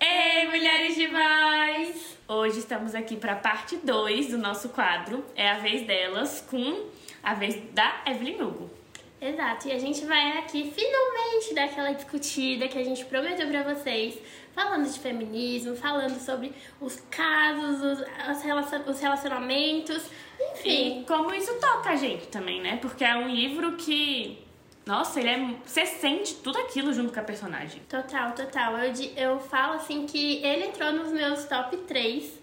Ei, mulheres demais! Hoje estamos aqui para a parte 2 do nosso quadro. É a vez delas com a vez da Evelyn Hugo. Exato, e a gente vai aqui finalmente dar aquela discutida que a gente prometeu pra vocês, falando de feminismo, falando sobre os casos, os, os relacion- os relacionamentos, enfim. E como isso toca a gente também, né? Porque é um livro que. Nossa, ele é. Você sente tudo aquilo junto com a personagem. Total, total. Eu, eu falo assim que ele entrou nos meus top 3,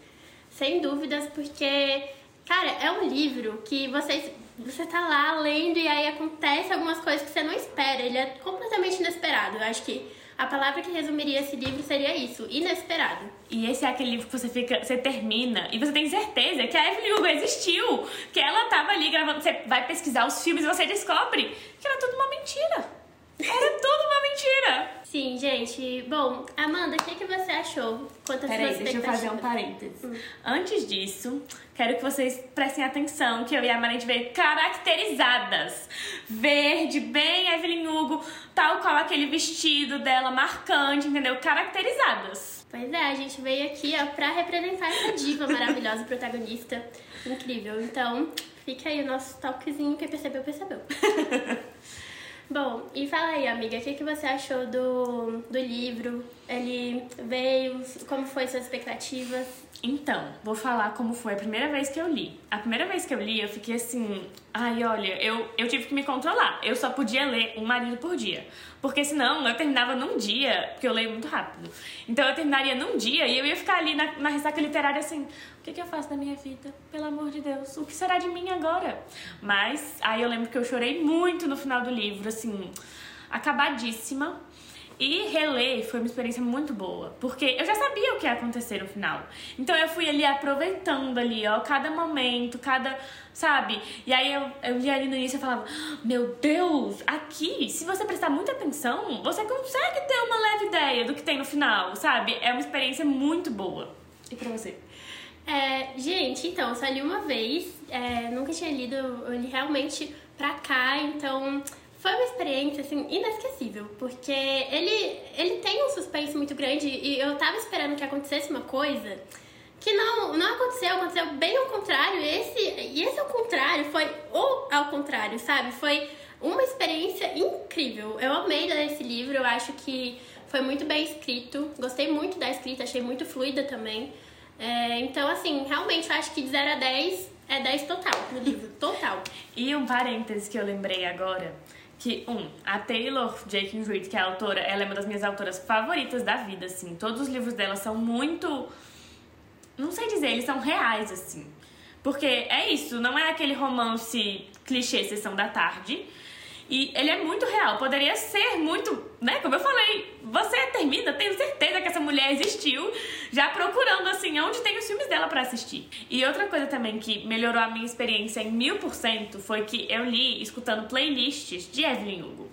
sem dúvidas, porque, cara, é um livro que vocês, você tá lá lendo e aí acontece algumas coisas que você não espera. Ele é completamente inesperado. Eu acho que a palavra que resumiria esse livro seria isso, inesperado. E esse é aquele livro que você fica, você termina e você tem certeza que a Evelyn Hugo existiu, que ela tava ali gravando, você vai pesquisar os filmes e você descobre que era tudo uma mentira. Era tudo uma mentira. Sim, gente. Bom, Amanda, o que, que você achou? Quantas Peraí, suas deixa eu fazer um parênteses. Antes disso, quero que vocês prestem atenção que eu e a Maria veio caracterizadas. Verde, bem Evelyn Hugo, tal qual aquele vestido dela marcante, entendeu? Caracterizadas. Pois é, a gente veio aqui ó, pra representar essa diva maravilhosa, protagonista. Incrível. Então, fica aí o nosso toquezinho. Quem percebeu, percebeu. Bom, e fala aí, amiga, o que, que você achou do, do livro? Ele veio, como foi suas expectativas? Então, vou falar como foi a primeira vez que eu li. A primeira vez que eu li, eu fiquei assim, ai, olha, eu, eu tive que me controlar. Eu só podia ler um marido por dia. Porque senão eu terminava num dia, porque eu leio muito rápido. Então eu terminaria num dia e eu ia ficar ali na, na ressaca literária assim, o que, que eu faço da minha vida? Pelo amor de Deus, o que será de mim agora? Mas aí eu lembro que eu chorei muito no final do livro, assim, acabadíssima. E reler foi uma experiência muito boa, porque eu já sabia o que ia acontecer no final. Então eu fui ali aproveitando ali, ó, cada momento, cada, sabe? E aí eu, eu li ali no início e falava, meu Deus, aqui, se você prestar muita atenção, você consegue ter uma leve ideia do que tem no final, sabe? É uma experiência muito boa. E pra você? É, gente, então, só li uma vez, é, nunca tinha lido, eu li realmente pra cá, então foi uma experiência, assim, inesquecível, porque ele, ele tem um suspense muito grande e eu tava esperando que acontecesse uma coisa que não, não aconteceu, aconteceu bem ao contrário, esse, e esse ao contrário foi o ao contrário, sabe? Foi uma experiência incrível. Eu amei ler esse livro, eu acho que foi muito bem escrito, gostei muito da escrita, achei muito fluida também. É, então, assim, realmente eu acho que de 0 a 10 é 10 total no livro, total. E um parêntese que eu lembrei agora, que, um, a Taylor Jenkins Reid, que é a autora, ela é uma das minhas autoras favoritas da vida, assim. Todos os livros dela são muito... Não sei dizer, eles são reais, assim. Porque é isso, não é aquele romance clichê Sessão da Tarde. E ele é muito real, poderia ser muito, né? Como eu falei, você termina, tenho certeza que essa mulher existiu, já procurando assim onde tem os filmes dela pra assistir. E outra coisa também que melhorou a minha experiência em mil por cento foi que eu li escutando playlists de Evelyn Hugo.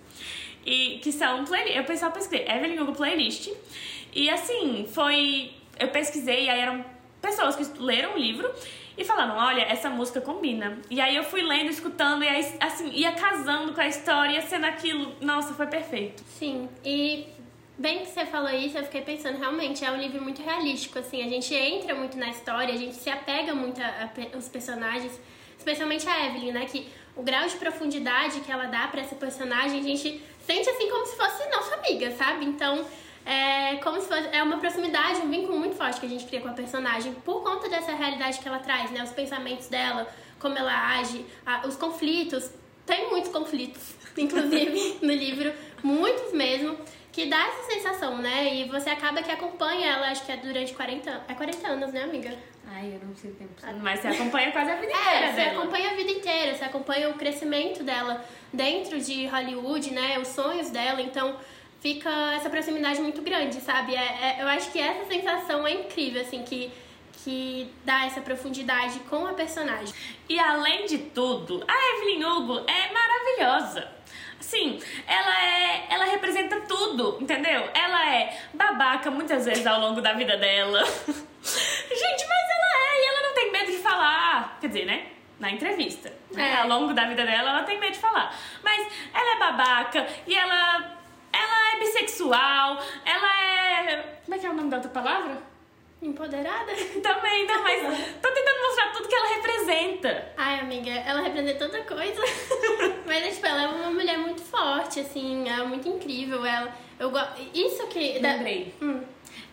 E que são playlists, eu pessoal pesquisei, Evelyn Hugo Playlist. E assim, foi. Eu pesquisei, aí eram pessoas que leram o livro e falaram, olha, essa música combina. E aí eu fui lendo, escutando, e aí, assim, ia casando com a história, ia sendo aquilo. Nossa, foi perfeito. Sim, e bem que você falou isso, eu fiquei pensando, realmente é um livro muito realístico, assim, a gente entra muito na história, a gente se apega muito aos personagens, especialmente a Evelyn, né, que o grau de profundidade que ela dá pra essa personagem, a gente sente assim como se fosse nossa amiga, sabe? Então, é como se fosse é uma proximidade, um vínculo muito forte que a gente cria com a personagem por conta dessa realidade que ela traz, né, os pensamentos dela, como ela age, a- os conflitos, tem muitos conflitos, inclusive, no livro, muitos mesmo, que dá essa sensação, né? E você acaba que acompanha ela, acho que é durante 40 anos. É 40 anos, né, amiga? Ai, eu não sei o tempo. Mas você acompanha quase a vida inteira É, você dela. acompanha a vida inteira, você acompanha o crescimento dela dentro de Hollywood, né? Os sonhos dela, então fica essa proximidade muito grande, sabe? É, é- eu acho que essa sensação é incrível, assim, que, que dá essa profundidade com a personagem. E além de tudo, a Evelyn Hugo é maravilhosa. Assim, ela é. Ela representa tudo, entendeu? Ela é babaca muitas vezes ao longo da vida dela. Gente, mas ela é, e ela não tem medo de falar. Quer dizer, né? na entrevista. né? É. Ao longo da vida dela, ela tem medo de falar. Mas ela é babaca e ela, ela é bissexual, ela é. Como é que é o nome da outra palavra? Empoderada? Também, não, mas tô tentando mostrar tudo que ela representa. Ai, amiga, ela representa tanta coisa. Mas, tipo, ela é uma mulher muito forte, assim, ela é muito incrível. Ela, eu go... Isso que. da- Lembrei. Hum.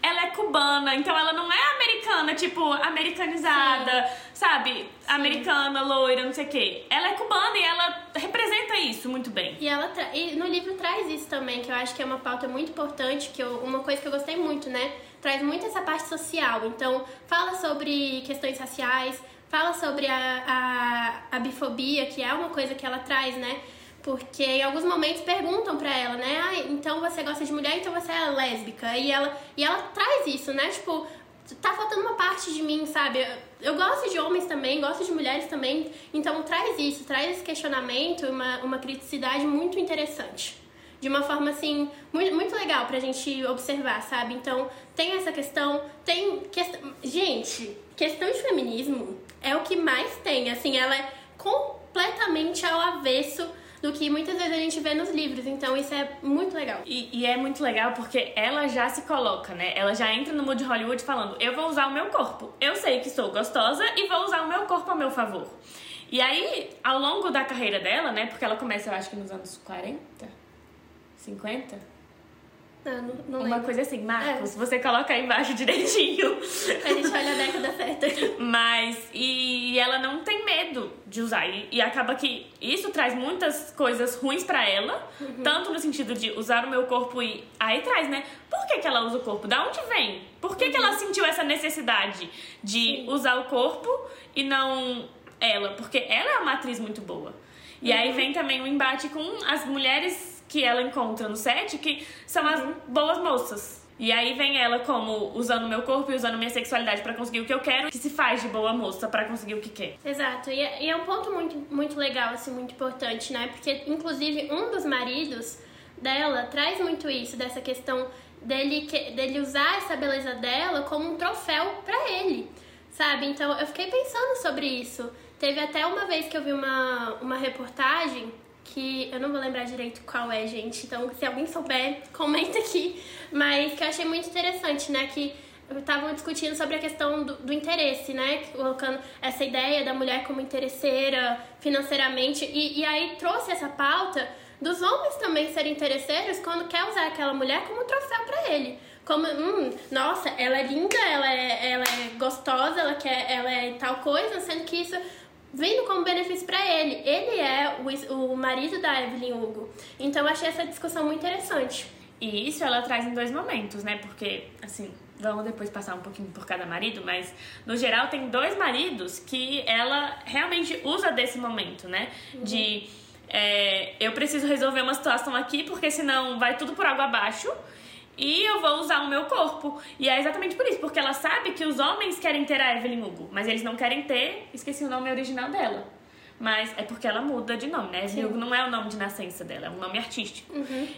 Ela é cubana, então ela não é americana, tipo, americanizada, sabe? Americana, loira, não sei o quê. Ela é cubana e ela representa isso muito bem. E ela tra- e no livro traz isso também, que eu acho que é uma pauta muito importante, que eu- uma coisa que eu gostei muito, né? Traz muito essa parte social. Então, fala sobre questões raciais, fala sobre a, a, a bifobia, que é uma coisa que ela traz, né? Porque em alguns momentos perguntam pra ela, né? Ah, então você gosta de mulher, então você é lésbica. E ela, e ela traz isso, né? Tipo, tá faltando uma parte de mim, sabe? Eu, gosto de homens também, gosto de mulheres também. Então traz isso, traz esse questionamento, uma, uma criticidade muito interessante. De uma forma, assim, muito, muito legal pra gente observar, sabe? Então, tem essa questão, tem questão... Gente, questão de feminismo é o que mais tem, assim, ela é completamente ao avesso do que muitas vezes a gente vê nos livros. Então, isso é muito legal. E, e é muito legal porque ela já se coloca, né? Ela já entra no mood Hollywood falando: eu vou usar o meu corpo. Eu sei que sou gostosa e vou usar o meu corpo a meu favor. E aí, ao longo da carreira dela, né? Porque ela começa, eu acho que nos anos 40, 50, Não, não uma lembro. coisa assim. Marcos, É. você coloca aí embaixo direitinho. A gente olha a década certa. Mas, e ela não tem medo de usar. E, e acaba que isso traz muitas coisas ruins pra ela, tanto no sentido de usar o meu corpo e. Aí traz, né? Por que, que ela usa o corpo? Da onde vem? Por que, que ela sentiu essa necessidade de usar o corpo e não ela? Porque ela é uma atriz muito boa. E aí vem também o embate com as mulheres que ela encontra no set, que são as boas moças. E aí vem ela como usando meu corpo e usando minha sexualidade pra conseguir o que eu quero, que se faz de boa moça pra conseguir o que quer. Exato, e é, e é um ponto muito, muito legal, assim, muito importante, né? Porque, inclusive, um dos maridos dela traz muito isso, dessa questão dele, que, dele usar essa beleza dela como um troféu pra ele, sabe? Então, eu fiquei pensando sobre isso. Teve até uma vez que eu vi uma, uma reportagem que eu não vou lembrar direito qual é, gente. Então, se alguém souber, comenta aqui. Mas que eu achei muito interessante, né? Que estavam discutindo sobre a questão do, do interesse, né? Colocando essa ideia da mulher como interesseira financeiramente. E, e aí trouxe essa pauta dos homens também serem interesseiros quando quer usar aquela mulher como troféu pra ele. Como, hum, nossa, ela é linda, ela é, ela é gostosa, ela, quer, ela é tal coisa, sendo que isso vindo como benefício pra ele. Ele é o, o marido da Evelyn Hugo. Então eu achei essa discussão muito interessante. E isso ela traz em dois momentos, né? Porque, assim, vamos depois passar um pouquinho por cada marido, mas no geral tem dois maridos que ela realmente usa desse momento, né? De é, eu preciso resolver uma situação aqui, porque senão vai tudo por água abaixo. E eu vou usar o meu corpo. E é exatamente por isso, porque ela sabe que os homens querem ter a Evelyn Hugo, mas eles não querem ter, esqueci o nome original dela. Mas é porque ela muda de nome, né? Evelyn Hugo não é o nome de nascença dela, é um nome artístico.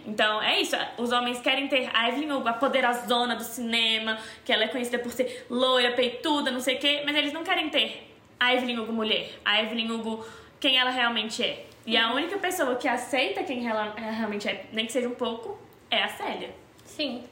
Então é isso, os homens querem ter a Evelyn Hugo, a poderosona do cinema, que ela é conhecida por ser loira, peituda, não sei o quê, mas eles não querem ter a Evelyn Hugo mulher, a Evelyn Hugo quem ela realmente é. E a única pessoa que aceita quem ela realmente é, nem que seja um pouco, é a Célia. Sim.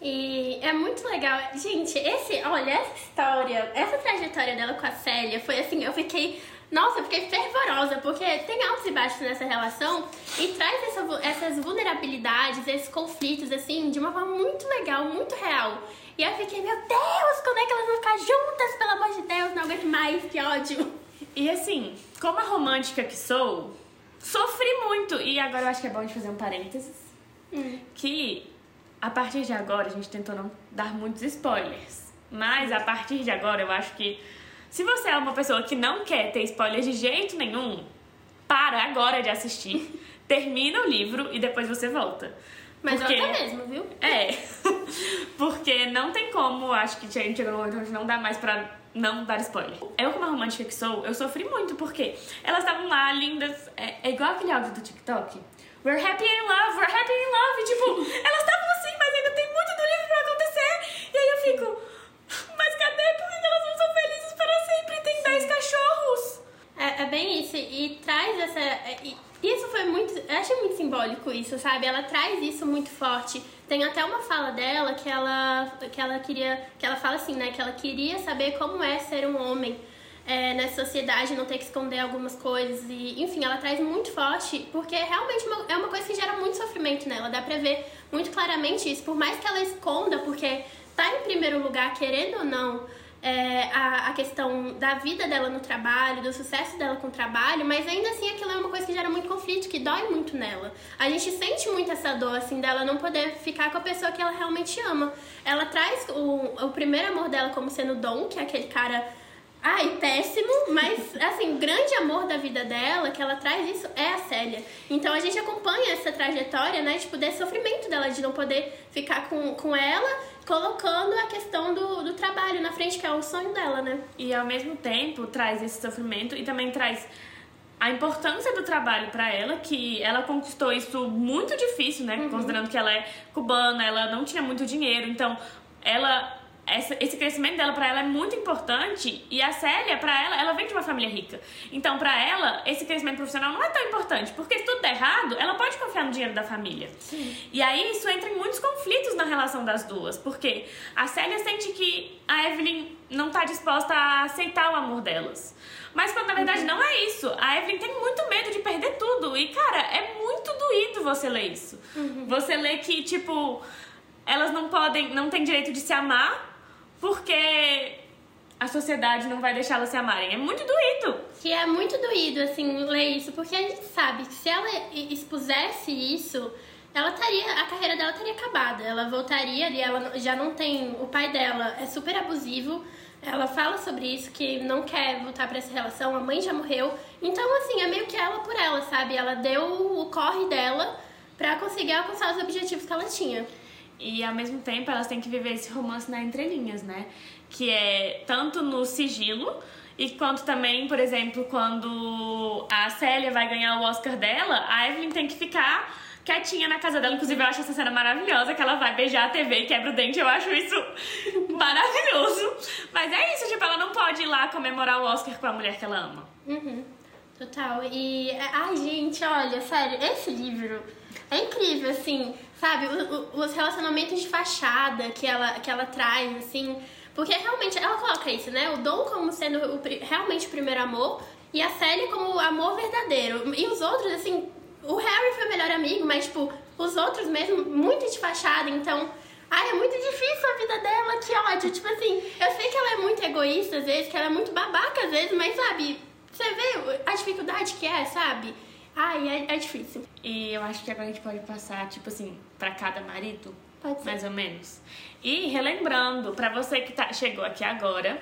E é muito legal. Gente, esse, olha, essa história, essa trajetória dela com a Célia foi assim, eu fiquei. Nossa, eu fiquei fervorosa, porque tem altos e baixos nessa relação e traz essa essas vulnerabilidades, esses conflitos, assim, de uma forma muito legal, muito real. E eu fiquei, meu Deus, quando é que elas vão ficar juntas? Pelo amor de Deus, não aguento mais, que ódio. E assim, como a romântica que sou, sofri muito. E agora eu acho que é bom de fazer um parênteses. Que a partir de agora a gente tentou não dar muitos spoilers. Mas a partir de agora eu acho que se você é uma pessoa que não quer ter spoilers de jeito nenhum, para agora de assistir, termina o livro e depois você volta. Mas Porque- volta mesmo, viu? É. Porque não tem como, acho que a gente chegou no momento onde não dá mais pra não dar spoiler. Eu, como a romântica que sou, eu sofri muito, porque elas estavam lá, lindas. É, é igual aquele áudio do TikTok. We're happy in love, we're happy in love. E, tipo, elas estavam assim, mas ainda tem muito do livro pra acontecer. E aí eu fico, mas cadê? Por que elas não são felizes para sempre? Tem 10 cachorros. É, é e traz essa. e Isso foi muito. Eu achei muito simbólico isso, sabe? Ela traz isso muito forte. Tem até uma fala dela que ela, que ela queria. Que ela fala assim, né? Que ela queria saber como é ser um homem é, nessa sociedade, não ter que esconder algumas coisas. E, enfim, ela traz muito forte, porque realmente uma- é uma coisa que gera muito sofrimento nela. Dá pra ver muito claramente isso. Por mais que ela esconda, porque tá em primeiro lugar, querendo ou não, é, a, a questão da vida dela no trabalho, do sucesso dela com o trabalho, mas ainda assim aquilo é uma coisa que gera muito conflito, que dói muito nela. A gente sente muito essa dor, assim, dela não poder ficar com a pessoa que ela realmente ama. Ela traz o, o primeiro amor dela como sendo Dom, que é aquele cara Ai, péssimo, mas assim, o grande amor da vida dela, que ela traz isso, é a Célia. Então a gente acompanha essa trajetória, né, tipo, desse sofrimento dela, de não poder ficar com, com ela, colocando a questão do, do trabalho na frente, que é o sonho dela, né? E ao mesmo tempo traz esse sofrimento e também traz a importância do trabalho pra ela, que ela conquistou isso muito difícil, né? Considerando que ela é cubana, ela não tinha muito dinheiro, então ela essa- esse crescimento dela pra ela é muito importante e a Célia pra ela ela vem de uma família rica. Então pra ela esse crescimento profissional não é tão importante porque se tudo der errado ela pode confiar no dinheiro da família. E aí isso entra em muitos conflitos na relação das duas porque a Célia sente que a Evelyn não tá disposta a aceitar o amor delas. Mas quando na verdade não é isso. A Evelyn tem muito medo de perder tudo. E cara é muito doído você ler isso. Você lê que tipo elas não podem, não têm direito de se amar porque a sociedade não vai deixá-las se amarem. É muito doído. Que é muito doído, assim, ler isso, porque a gente sabe que se ela expusesse isso, ela estaria, a carreira dela estaria acabada. Ela voltaria ali, ela já não tem. O pai dela é super abusivo. Ela fala sobre isso, que não quer voltar pra essa relação, a mãe já morreu. Então, assim, é meio que ela por ela, sabe? Ela deu o corre dela pra conseguir alcançar os objetivos que ela tinha. E ao mesmo tempo elas têm que viver esse romance na entrelinhas, né? Que é tanto no sigilo e quanto também, por exemplo, quando a Célia vai ganhar o Oscar dela, a Evelyn tem que ficar quietinha na casa dela. Inclusive, eu acho essa cena maravilhosa, que ela vai beijar a TV e quebra o dente. Eu acho isso maravilhoso. Mas é isso, tipo, ela não pode ir lá comemorar o Oscar com a mulher que ela ama. Uhum, total. E, ai, gente, olha, sério, esse livro é incrível, assim, sabe? O- o- os relacionamentos de fachada que ela, que ela traz, assim. Porque realmente ela coloca isso, né? O Dom como sendo o realmente o primeiro amor e a Sally como o amor verdadeiro. E os outros, assim, o Harry foi o melhor amigo, mas, tipo, os outros mesmo, muito de fachada, então. Ai, é muito difícil a vida dela, que ódio. Tipo assim, eu sei que ela é muito egoísta às vezes, que ela é muito babaca às vezes, mas sabe, você vê a dificuldade que é, sabe? Ai, é, é difícil. E eu acho que agora a gente pode passar, tipo assim, pra cada marido. Pode ser. Mais ou menos. E relembrando, pra você que tá, chegou aqui agora,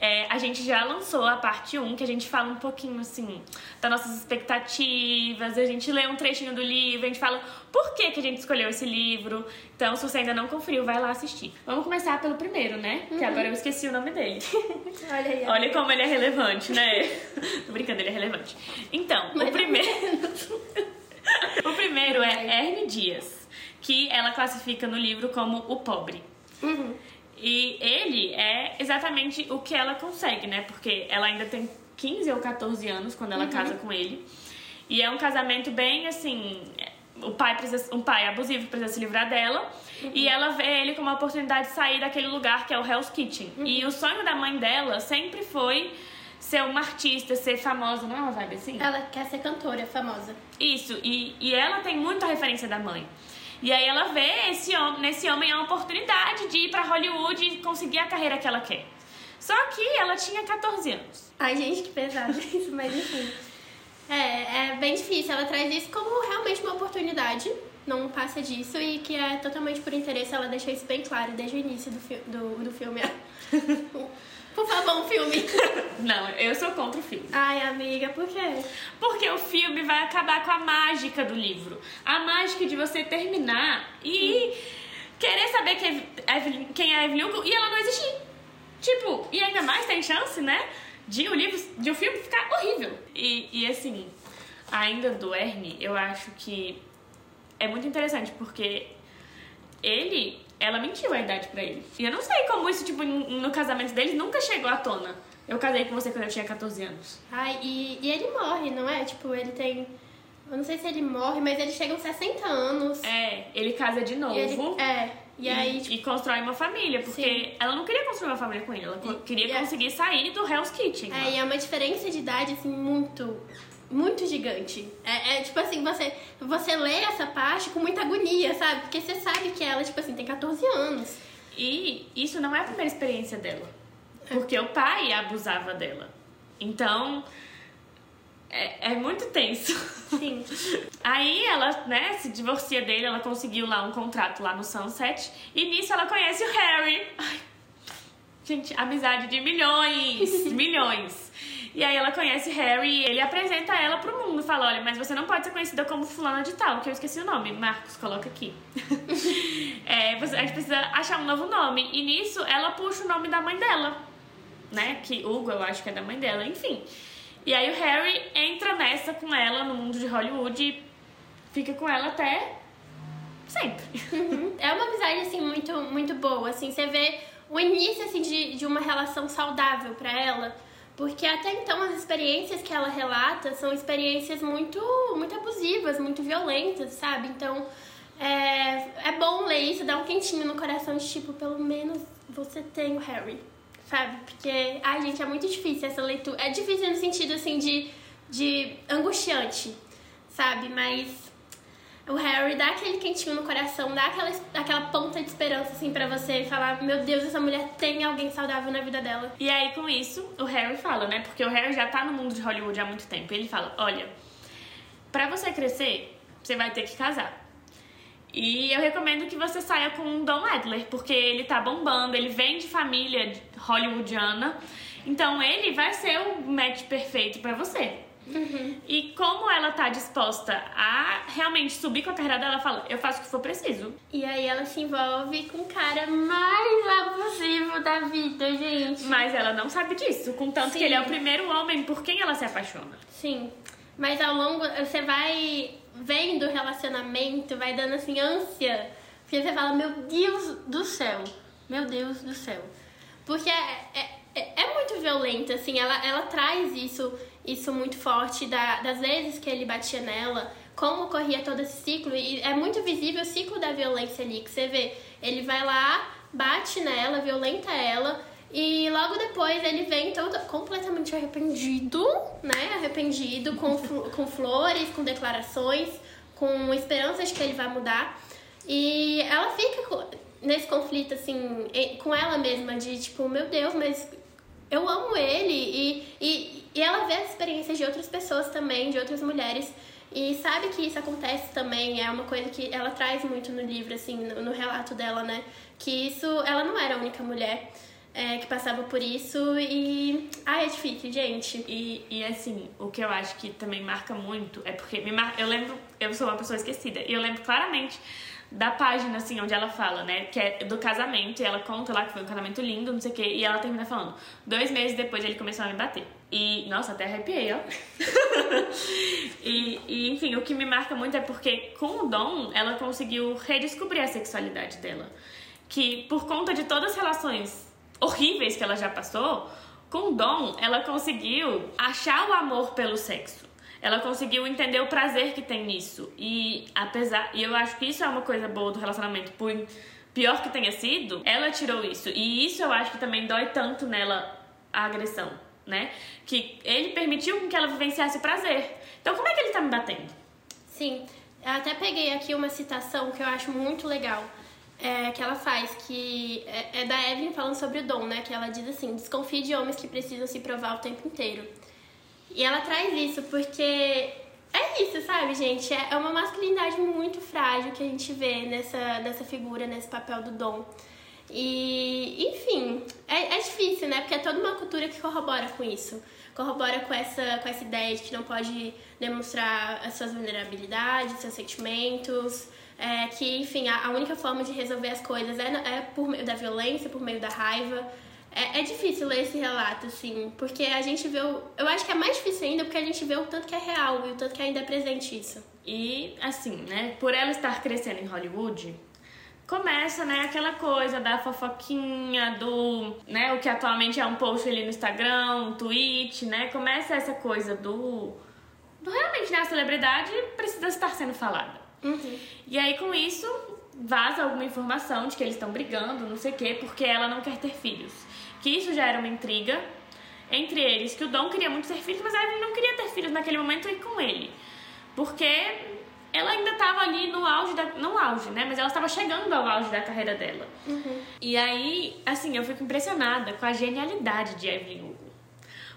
é, a gente já lançou a parte 1, que a gente fala um pouquinho, assim, das nossas expectativas, a gente lê um trechinho do livro, a gente fala por que, que a gente escolheu esse livro. Então, se você ainda não conferiu, vai lá assistir. Vamos começar pelo primeiro, né? Que agora eu esqueci o nome dele. Olha aí. Olha como ele é relevante, né? Tô brincando, ele é relevante. Então, o primeiro. o primeiro é Erne Dias, que ela classifica no livro como o pobre. Uhum. E ele é exatamente o que ela consegue, né? Porque ela ainda tem 15 ou 14 anos quando ela casa com ele. E é um casamento bem assim. O pai precisa, um pai abusivo precisa se livrar dela. E ela vê ele como uma oportunidade de sair daquele lugar que é o Hell's Kitchen. E o sonho da mãe dela sempre foi ser uma artista, ser famosa, não é uma vibe assim? Ela quer ser cantora famosa. Isso, e, e ela tem muita referência da mãe. E aí ela vê esse homem, nesse homem a oportunidade de ir pra Hollywood e conseguir a carreira que ela quer. Só que ela tinha 14 anos. Ai, gente, que pesado isso, mas enfim. É, é bem difícil. Ela traz isso como realmente uma oportunidade, não passa disso, e que é totalmente por interesse. Ela deixa isso bem claro desde o início do, fi do, do filme. por favor, um filme. Não, eu sou contra o filme. Ai, amiga, por quê? Porque o filme vai acabar com a mágica do livro. A mágica de você terminar e querer saber quem é Evelyn, quem é a Evelyn Hugo e ela não existir. Tipo, e ainda mais tem chance, né? De o livro, de o filme ficar horrível. E, e assim, ainda do Ernie, eu acho que é muito interessante porque ele, ela mentiu a idade pra ele. E eu não sei como isso, tipo, no casamento deles nunca chegou à tona. Eu casei com você quando eu tinha 14 anos. Ai, e, e ele morre, não é? Tipo, ele tem. Eu não sei se ele morre, mas ele chega aos 60 anos. É, ele casa de novo. E ele, é. E, aí, tipo, e constrói uma família, porque Sim. ela não queria construir uma família com ele, ela co- queria e é- conseguir sair do Hell's Kitchen. É, e é uma diferença de idade, assim, muito, muito gigante. É, é, tipo assim, você, você lê essa parte com muita agonia, sabe? Porque você sabe que ela, tipo assim, tem 14 anos. E isso não é a primeira experiência dela. Porque o pai abusava dela. Então, é, é muito tenso. Sim. Aí ela, né, se divorcia dele, ela conseguiu lá um contrato lá no Sunset. E nisso ela conhece o Harry. Ai, gente, amizade de milhões, milhões. E aí ela conhece Harry e ele apresenta ela pro mundo. Fala, olha, mas você não pode ser conhecida como fulana de tal, que eu esqueci o nome. Marcos, coloca aqui. É, você- a gente precisa achar um novo nome. E nisso ela puxa o nome da mãe dela. Né? Que Hugo, eu acho que é da mãe dela, enfim. E aí o Harry entra nessa com ela no mundo de Hollywood e fica com ela até sempre. É uma amizade, assim, muito, muito boa, assim. Você vê o início, assim, de, de uma relação saudável pra ela. Porque até então as experiências que ela relata são experiências muito, muito abusivas, muito violentas, sabe? Então, é, é bom ler isso, dá um quentinho no coração de tipo, pelo menos você tem o Harry, sabe? Porque, ai gente, é muito difícil essa leitura. É difícil no sentido, assim, de, de angustiante, sabe? Mas o Harry dá aquele quentinho no coração, dá aquela, aquela ponta de esperança, assim, pra você falar: Meu Deus, essa mulher tem alguém saudável na vida dela. E aí com isso o Harry fala, né? Porque o Harry já tá no mundo de Hollywood há muito tempo. Ele fala: olha, pra você crescer, você vai ter que casar. E eu recomendo que você saia com o Don Adler, porque ele tá bombando, ele vem de família hollywoodiana. Então ele vai ser o match perfeito pra você. E como ela tá disposta a realmente subir com a carreira dela, ela fala: eu faço o que for preciso. E aí ela se envolve com o cara mais abusivo da vida, gente. Mas ela não sabe disso, contanto Sim. que ele é o primeiro homem por quem ela se apaixona. Sim. Mas ao longo, você vai vendo o relacionamento, vai dando assim ânsia. Porque você fala, meu Deus do céu. Meu Deus do céu. Porque é, é, é- é muito violenta, assim, ela, ela traz isso, isso muito forte da- das vezes que ele batia nela, como ocorria todo esse ciclo. E é muito visível o ciclo da violência ali, que você vê. Ele vai lá, bate nela, violenta ela. E logo depois ele vem todo completamente arrependido, né? Arrependido, com, com flores, com declarações, com esperanças de que ele vai mudar. E ela fica nesse conflito, assim, com ela mesma, de tipo, meu Deus, mas eu amo ele. E, e, e ela vê as experiências de outras pessoas também, de outras mulheres. E sabe que isso acontece também, é uma coisa que ela traz muito no livro, assim, no, no relato dela, né? Que isso, ela não era a única mulher é, que passava por isso e. Ai, é difícil, gente. E, e assim, o que eu acho que também marca muito é porque me mar... eu lembro, eu sou uma pessoa esquecida, e eu lembro claramente da página, assim, onde ela fala, né, que é do casamento, e ela conta lá que foi um casamento lindo, não sei o quê, e ela termina falando, dois meses depois ele começou a me bater. E, nossa, até arrepiei, ó. e, e, enfim, o que me marca muito é porque com o Dom, ela conseguiu redescobrir a sexualidade dela. Que por conta de todas as relações horríveis que ela já passou, com o Dom, ela conseguiu achar o amor pelo sexo. Ela conseguiu entender o prazer que tem nisso. E apesar. E eu acho que isso é uma coisa boa do relacionamento. Por pior que tenha sido, ela tirou isso. E isso eu acho que também dói tanto nela a agressão, né? Que ele permitiu que ela vivenciasse o prazer. Então como é que ele tá me batendo? Sim, eu até peguei aqui uma citação que eu acho muito legal. é, que ela faz, que é, é da Evelyn falando sobre o dom, né? Que ela diz assim: desconfie de homens que precisam se provar o tempo inteiro. E ela traz isso porque é isso, sabe, gente? É é uma masculinidade muito frágil que a gente vê nessa, nessa figura, nesse papel do dom. E, enfim, é, é difícil, né? Porque é toda uma cultura que corrobora com isso. Corrobora com essa, com essa ideia de que não pode demonstrar as suas vulnerabilidades, seus sentimentos. É, que, enfim, a, a única forma de resolver as coisas é, é por meio da violência, por meio da raiva. É, é difícil ler esse relato, assim, porque a gente vê o. Eu acho que é mais difícil ainda porque a gente vê o tanto que é real e o tanto que ainda é presente isso. E assim, né? Por ela estar crescendo em Hollywood, começa, né, aquela coisa da fofoquinha, do, né, o que atualmente é um post ali no Instagram, um tweet, né? Começa essa coisa do, do realmente, né, a celebridade precisa estar sendo falada. E aí com isso vaza alguma informação de que eles estão brigando, não sei o quê, porque ela não quer ter filhos. Que isso já era uma intriga entre eles, que o Dom queria muito ter filhos, mas a Evelyn não queria ter filhos naquele momento e com ele. Porque ela ainda estava ali no auge da. Não auge, né? Mas ela estava chegando ao auge da carreira dela. E aí, assim, eu fico impressionada com a genialidade de Evelyn Hugo.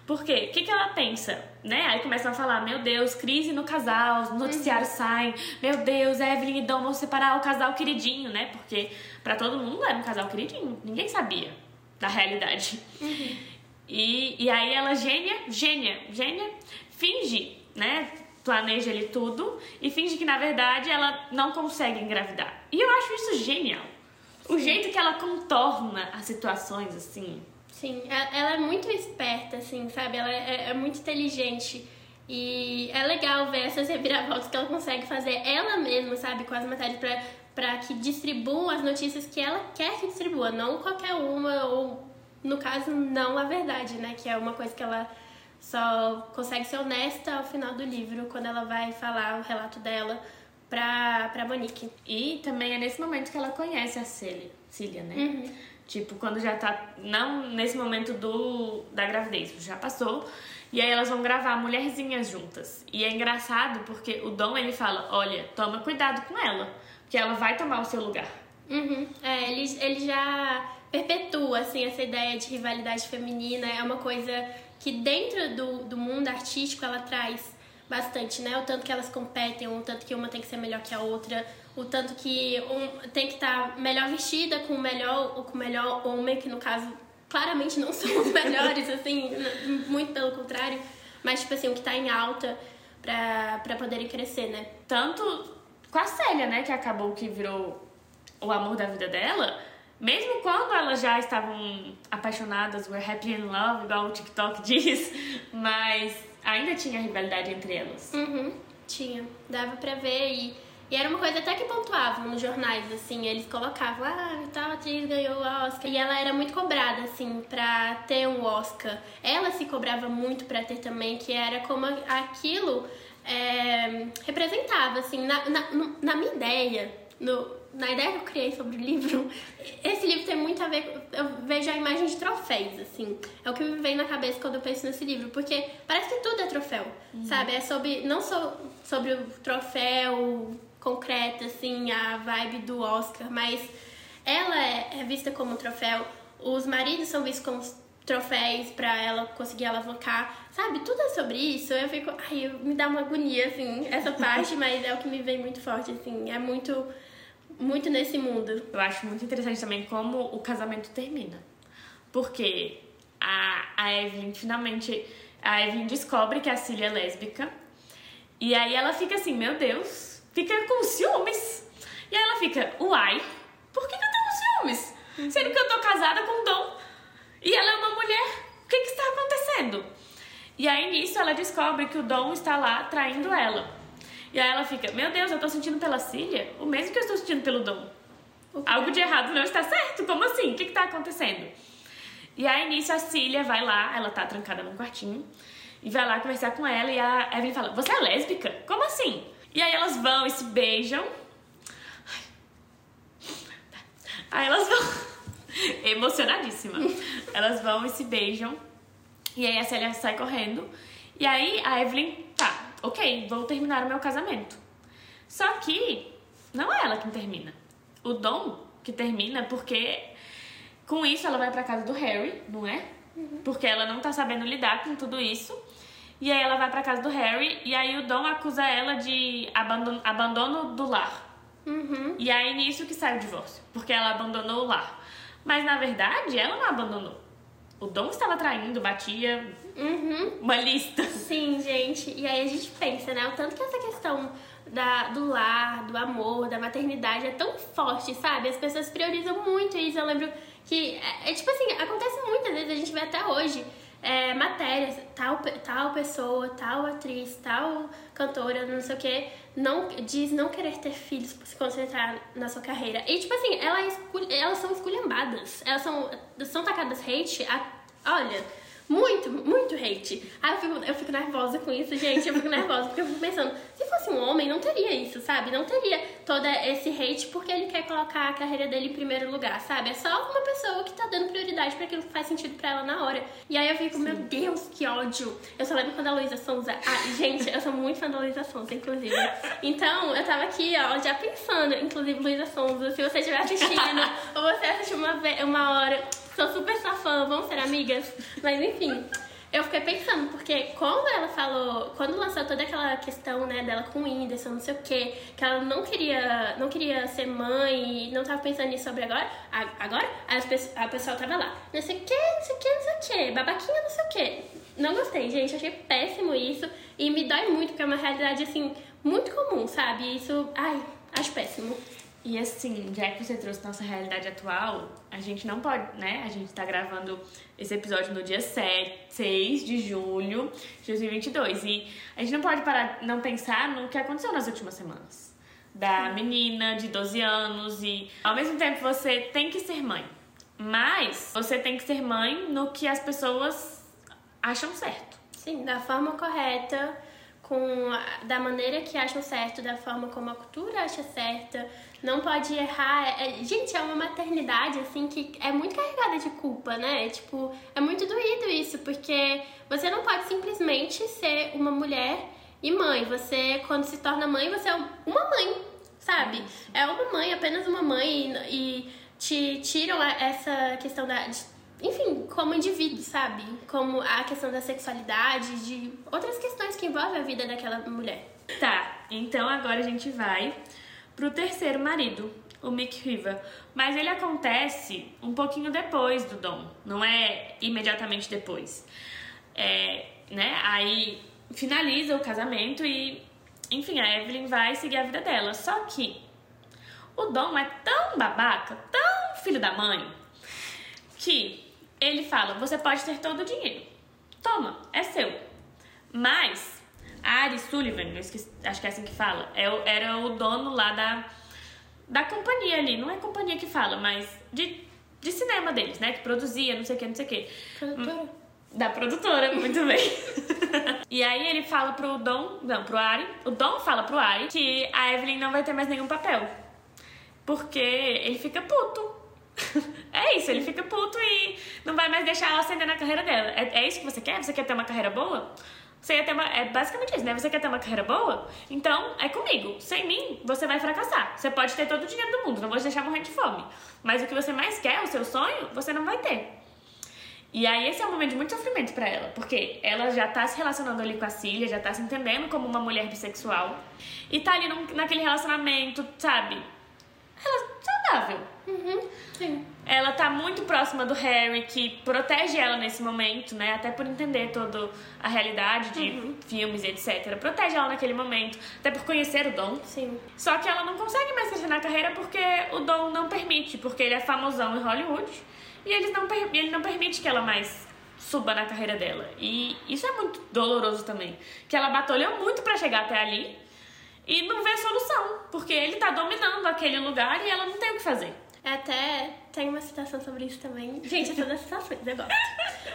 Por quê? O que, que ela pensa? Né? Aí começam a falar, meu Deus, crise no casal, os noticiários saem, meu Deus, Evelyn e Dom vão separar o casal queridinho, né? Porque pra todo mundo era um casal queridinho, ninguém sabia da realidade. E, e aí ela, gênia, gênia, gênia, finge, né? Planeja ele tudo e finge que na verdade ela não consegue engravidar. E eu acho isso genial. O jeito que ela contorna as situações, assim. Sim, e- ela é muito esperta, assim, sabe? Ela é, é muito inteligente. E é legal ver essas reviravoltas que ela consegue fazer ela mesma, sabe? Com as matérias pra, pra que distribuam as notícias que ela quer que distribua, não qualquer uma, ou no caso, não a verdade, né? Que é uma coisa que ela só consegue ser honesta ao final do livro, quando ela vai falar o relato dela pra, pra Monique. E também é nesse momento que ela conhece a Cília, Cília né? Uhum. Tipo, quando já tá. Não nesse momento do da gravidez, já passou. E aí elas vão gravar Mulherzinhas juntas. E é engraçado porque o Dom ele fala: olha, toma cuidado com ela, porque ela vai tomar o seu lugar. Uhum. É, ele, ele já perpetua, assim, essa ideia de rivalidade feminina. É uma coisa que dentro do, do mundo artístico ela traz bastante, né? O tanto que elas competem, o tanto que uma tem que ser melhor que a outra, o tanto que um tem que estar melhor vestida com o melhor ou com o melhor homem, que no caso claramente não são os melhores, assim, muito pelo contrário. Mas, tipo assim, o que tá em alta pra poderem crescer, né? Tanto com a Célia, né? Que acabou que virou o amor da vida dela. Mesmo quando elas já estavam apaixonadas, we're happy in love, igual o TikTok diz, mas ainda tinha rivalidade entre elas. Uhum, tinha. Dava pra ver e, e era uma coisa até que pontuavam nos jornais, assim, eles colocavam, ah, tal atriz ganhou o Oscar. E ela era muito cobrada, assim, pra ter um Oscar. Ela se cobrava muito pra ter também, que era como aquilo é, representava, assim, na, na, na minha ideia, no, na ideia que eu criei sobre o livro, esse livro tem muito a ver, eu vejo a imagem de troféus, assim. É o que me vem na cabeça quando eu penso nesse livro, porque parece que tudo é troféu, sabe? É sobre, não só sobre o troféu concreto, assim, a vibe do Oscar, mas ela é, é vista como um troféu, os maridos são vistos como troféus pra ela conseguir alavancar, sabe? Tudo é sobre isso. Eu fico, ai, me dá uma agonia, assim, essa parte, mas é o que me vem muito forte, assim. É muito, muito nesse mundo. Eu acho muito interessante também como o casamento termina. Porque a, a Evelyn finalmente. A Evelyn descobre que a Cília é lésbica. E aí ela fica assim, meu Deus, fica com ciúmes. E aí ela fica, uai, por que, que eu tô com ciúmes? Sendo que eu tô casada com Dom. E ela é uma mulher. O que que está acontecendo? E aí nisso ela descobre que o Dom está lá traindo ela. E aí ela fica, meu Deus, eu tô sentindo pela Cília o mesmo que eu estou sentindo pelo Dom. Algo de errado não está certo? Como assim? O que está acontecendo? E aí, nisso, a Cília vai lá, ela tá trancada num quartinho, e vai lá conversar com ela, e a Evelyn fala, você é lésbica? Como assim? E aí elas vão e se beijam. Aí elas vão... Emocionadíssima. Elas vão e se beijam. E aí a Célia sai correndo. E aí a Evelyn, tá, ok, vou terminar o meu casamento. Só que não é ela quem termina. O Dom que termina porque com isso ela vai pra casa do Harry, não é? Porque ela não tá sabendo lidar com tudo isso. E aí ela vai pra casa do Harry e aí o Dom acusa ela de abandono, abandono do lar. Uhum. E aí nisso que sai o divórcio, porque ela abandonou o lar. Mas na verdade ela não abandonou. O Dom estava traindo, batia Uhum. uma lista. Sim, gente. E aí a gente pensa, né? O tanto que essa questão da, do lar, do amor, da maternidade é tão forte, sabe? As pessoas priorizam muito isso. Eu lembro que, é, é tipo assim, acontece muitas vezes, a gente vê até hoje. É, matérias, tal, tal pessoa, tal atriz, tal cantora, não sei o que, não, diz não querer ter filhos por se concentrar na sua carreira. E, tipo assim, ela elas são esculhambadas. Elas são, são tacadas hate, a, olha, muito, muito hate. Aí eu fico, eu fico nervosa com isso, gente. Eu fico nervosa porque eu fico pensando, se fosse um homem, não teria isso, sabe? Não teria todo esse hate porque ele quer colocar a carreira dele em primeiro lugar, sabe? É só uma pessoa que tá dando prioridade pra aquilo que faz sentido pra ela na hora. E aí eu fico, meu Deus, que ódio. Eu só lembro quando a Luísa Sonza. Ah, gente, eu sou muito fã da Luísa Sonza, inclusive. Então, eu tava aqui, ó, já pensando, inclusive, Luísa Sonza, se você estiver assistindo, ou você assistiu uma, uma hora, sou super sua fã, vamos ser amigas. Mas enfim. Eu fiquei pensando, porque quando ela falou, quando lançou toda aquela questão, né, dela com o Whindersson, não sei o quê, que ela não queria, não queria ser mãe e não tava pensando nisso sobre agora, agora, a pessoa tava lá, não sei o quê, não sei o quê, não sei o quê, babaquinha, não sei o quê. Não gostei, gente, achei péssimo isso e me dói muito, porque é uma realidade, assim, muito comum, sabe? Isso, ai, acho péssimo. E assim, já que você trouxe nossa realidade atual, a gente não pode, né? A gente tá gravando esse episódio no dia 7, 6 de julho de 2022. E a gente não pode parar de não pensar no que aconteceu nas últimas semanas. Da menina de 12 anos e ao mesmo tempo você tem que ser mãe. Mas você tem que ser mãe no que as pessoas acham certo. Sim, da forma correta, com a- da maneira que acham certo, da forma como a cultura acha certa. Não pode errar. É- é- gente, é uma maternidade, assim, que é muito carregada de culpa, né? Tipo, é muito doído isso, porque você não pode simplesmente ser uma mulher e mãe. Você, quando se torna mãe, você é uma mãe, sabe? É uma mãe, apenas uma mãe, e, e te tiram essa questão da. de- enfim, como indivíduo, sabe? Como a questão da sexualidade, de outras questões que envolvem a vida daquela mulher. Tá, então agora a gente vai pro terceiro marido, o Mick River. Mas ele acontece um pouquinho depois do Dom, não é imediatamente depois. É, né? Aí finaliza o casamento e, enfim, a Evelyn vai seguir a vida dela. Só que o Dom é tão babaca, tão filho da mãe, que ele fala: você pode ter todo o dinheiro. Toma, é seu. Mas a Ari Sullivan, esqueci- acho que é assim que fala, é era o dono lá da, da companhia ali. Não é companhia que fala, mas de, de cinema deles, né? Que produzia, não sei o que, não sei o que. Produtora? Da produtora, muito bem. e aí ele fala pro Dom, não, pro Ari, o Dom fala pro Ari que a Evelyn não vai ter mais nenhum papel. Porque ele fica puto. é isso, ele fica puto e não vai mais deixar ela ascender na carreira dela. É, é isso que você quer? Você quer ter uma carreira boa? Você quer ter uma, é basicamente isso, né? Você quer ter uma carreira boa? Então é comigo. Sem mim, você vai fracassar. Você pode ter todo o dinheiro do mundo, não vou te deixar morrer de fome. Mas o que você mais quer, o seu sonho, você não vai ter. E aí esse é um momento de muito sofrimento pra ela, porque ela já tá se relacionando ali com a Cília, já tá se entendendo como uma mulher bissexual e tá ali num- naquele relacionamento, sabe? Ela saudável. Uhum, sim. Ela tá muito próxima do Harry, que protege ela nesse momento, né? Até por entender toda a realidade de filmes e etc. Protege ela naquele momento, até por conhecer o Dom. Sim. Só que ela não consegue mais crescer na carreira porque o Dom não permite, porque ele é famosão em Hollywood e eles não, ele não permite que ela mais suba na carreira dela. E isso é muito doloroso também, que ela batalhou muito pra chegar até ali e não vê solução, porque ele tá dominando aquele lugar e ela não tem o que fazer. Até tem uma citação sobre isso também. Gente, eu sou das citações, eu gosto.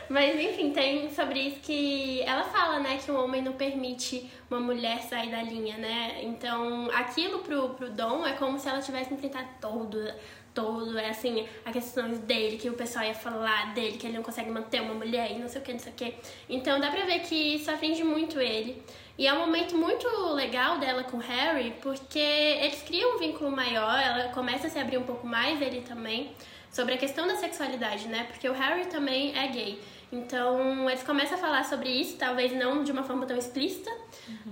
Mas enfim, tem sobre isso que ela fala, né, que um homem não permite uma mulher sair da linha, né? Então, aquilo pro, pro Dom é como se ela tivesse enfrentado todo, todo, é assim, as questões dele, que o pessoal ia falar dele, que ele não consegue manter uma mulher e não sei o que, não sei o que. Então dá pra ver que isso aflige muito ele. E é um momento muito legal dela com o Harry, porque eles criam um vínculo maior, ela começa a se abrir um pouco mais, ele também, sobre a questão da sexualidade, né? Porque o Harry também é gay. Então, eles começam a falar sobre isso, talvez não de uma forma tão explícita.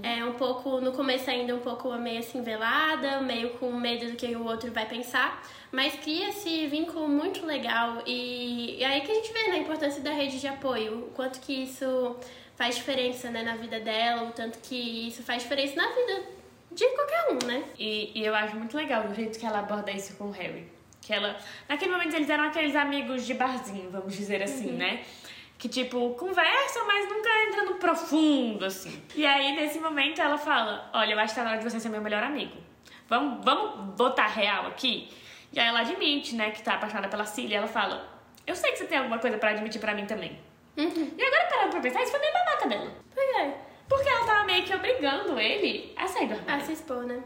É um pouco, no começo ainda um pouco meio assim velada, meio com medo do que o outro vai pensar. Mas cria esse vínculo muito legal e, e aí que a gente vê né, a importância da rede de apoio, o quanto que isso faz diferença né, na vida dela, o tanto que isso faz diferença na vida de qualquer um, né? E, e eu acho muito legal o jeito que ela aborda isso com o Harry. Que ela. Naquele momento eles eram aqueles amigos de barzinho, vamos dizer assim, né? Que, tipo, conversa, mas nunca entra no profundo, assim. E aí, nesse momento, ela fala: Olha, eu acho que tá na hora de você ser meu melhor amigo. Vamos, vamos botar real aqui? E aí ela admite, né, que tá apaixonada pela Cília. Ela fala: Eu sei que você tem alguma coisa pra admitir pra mim também. Uhum. E agora, parando pra pensar, isso foi meio babaca dela. Pois é. Porque ela tava meio que obrigando ele a sair do A armário. se expor, né?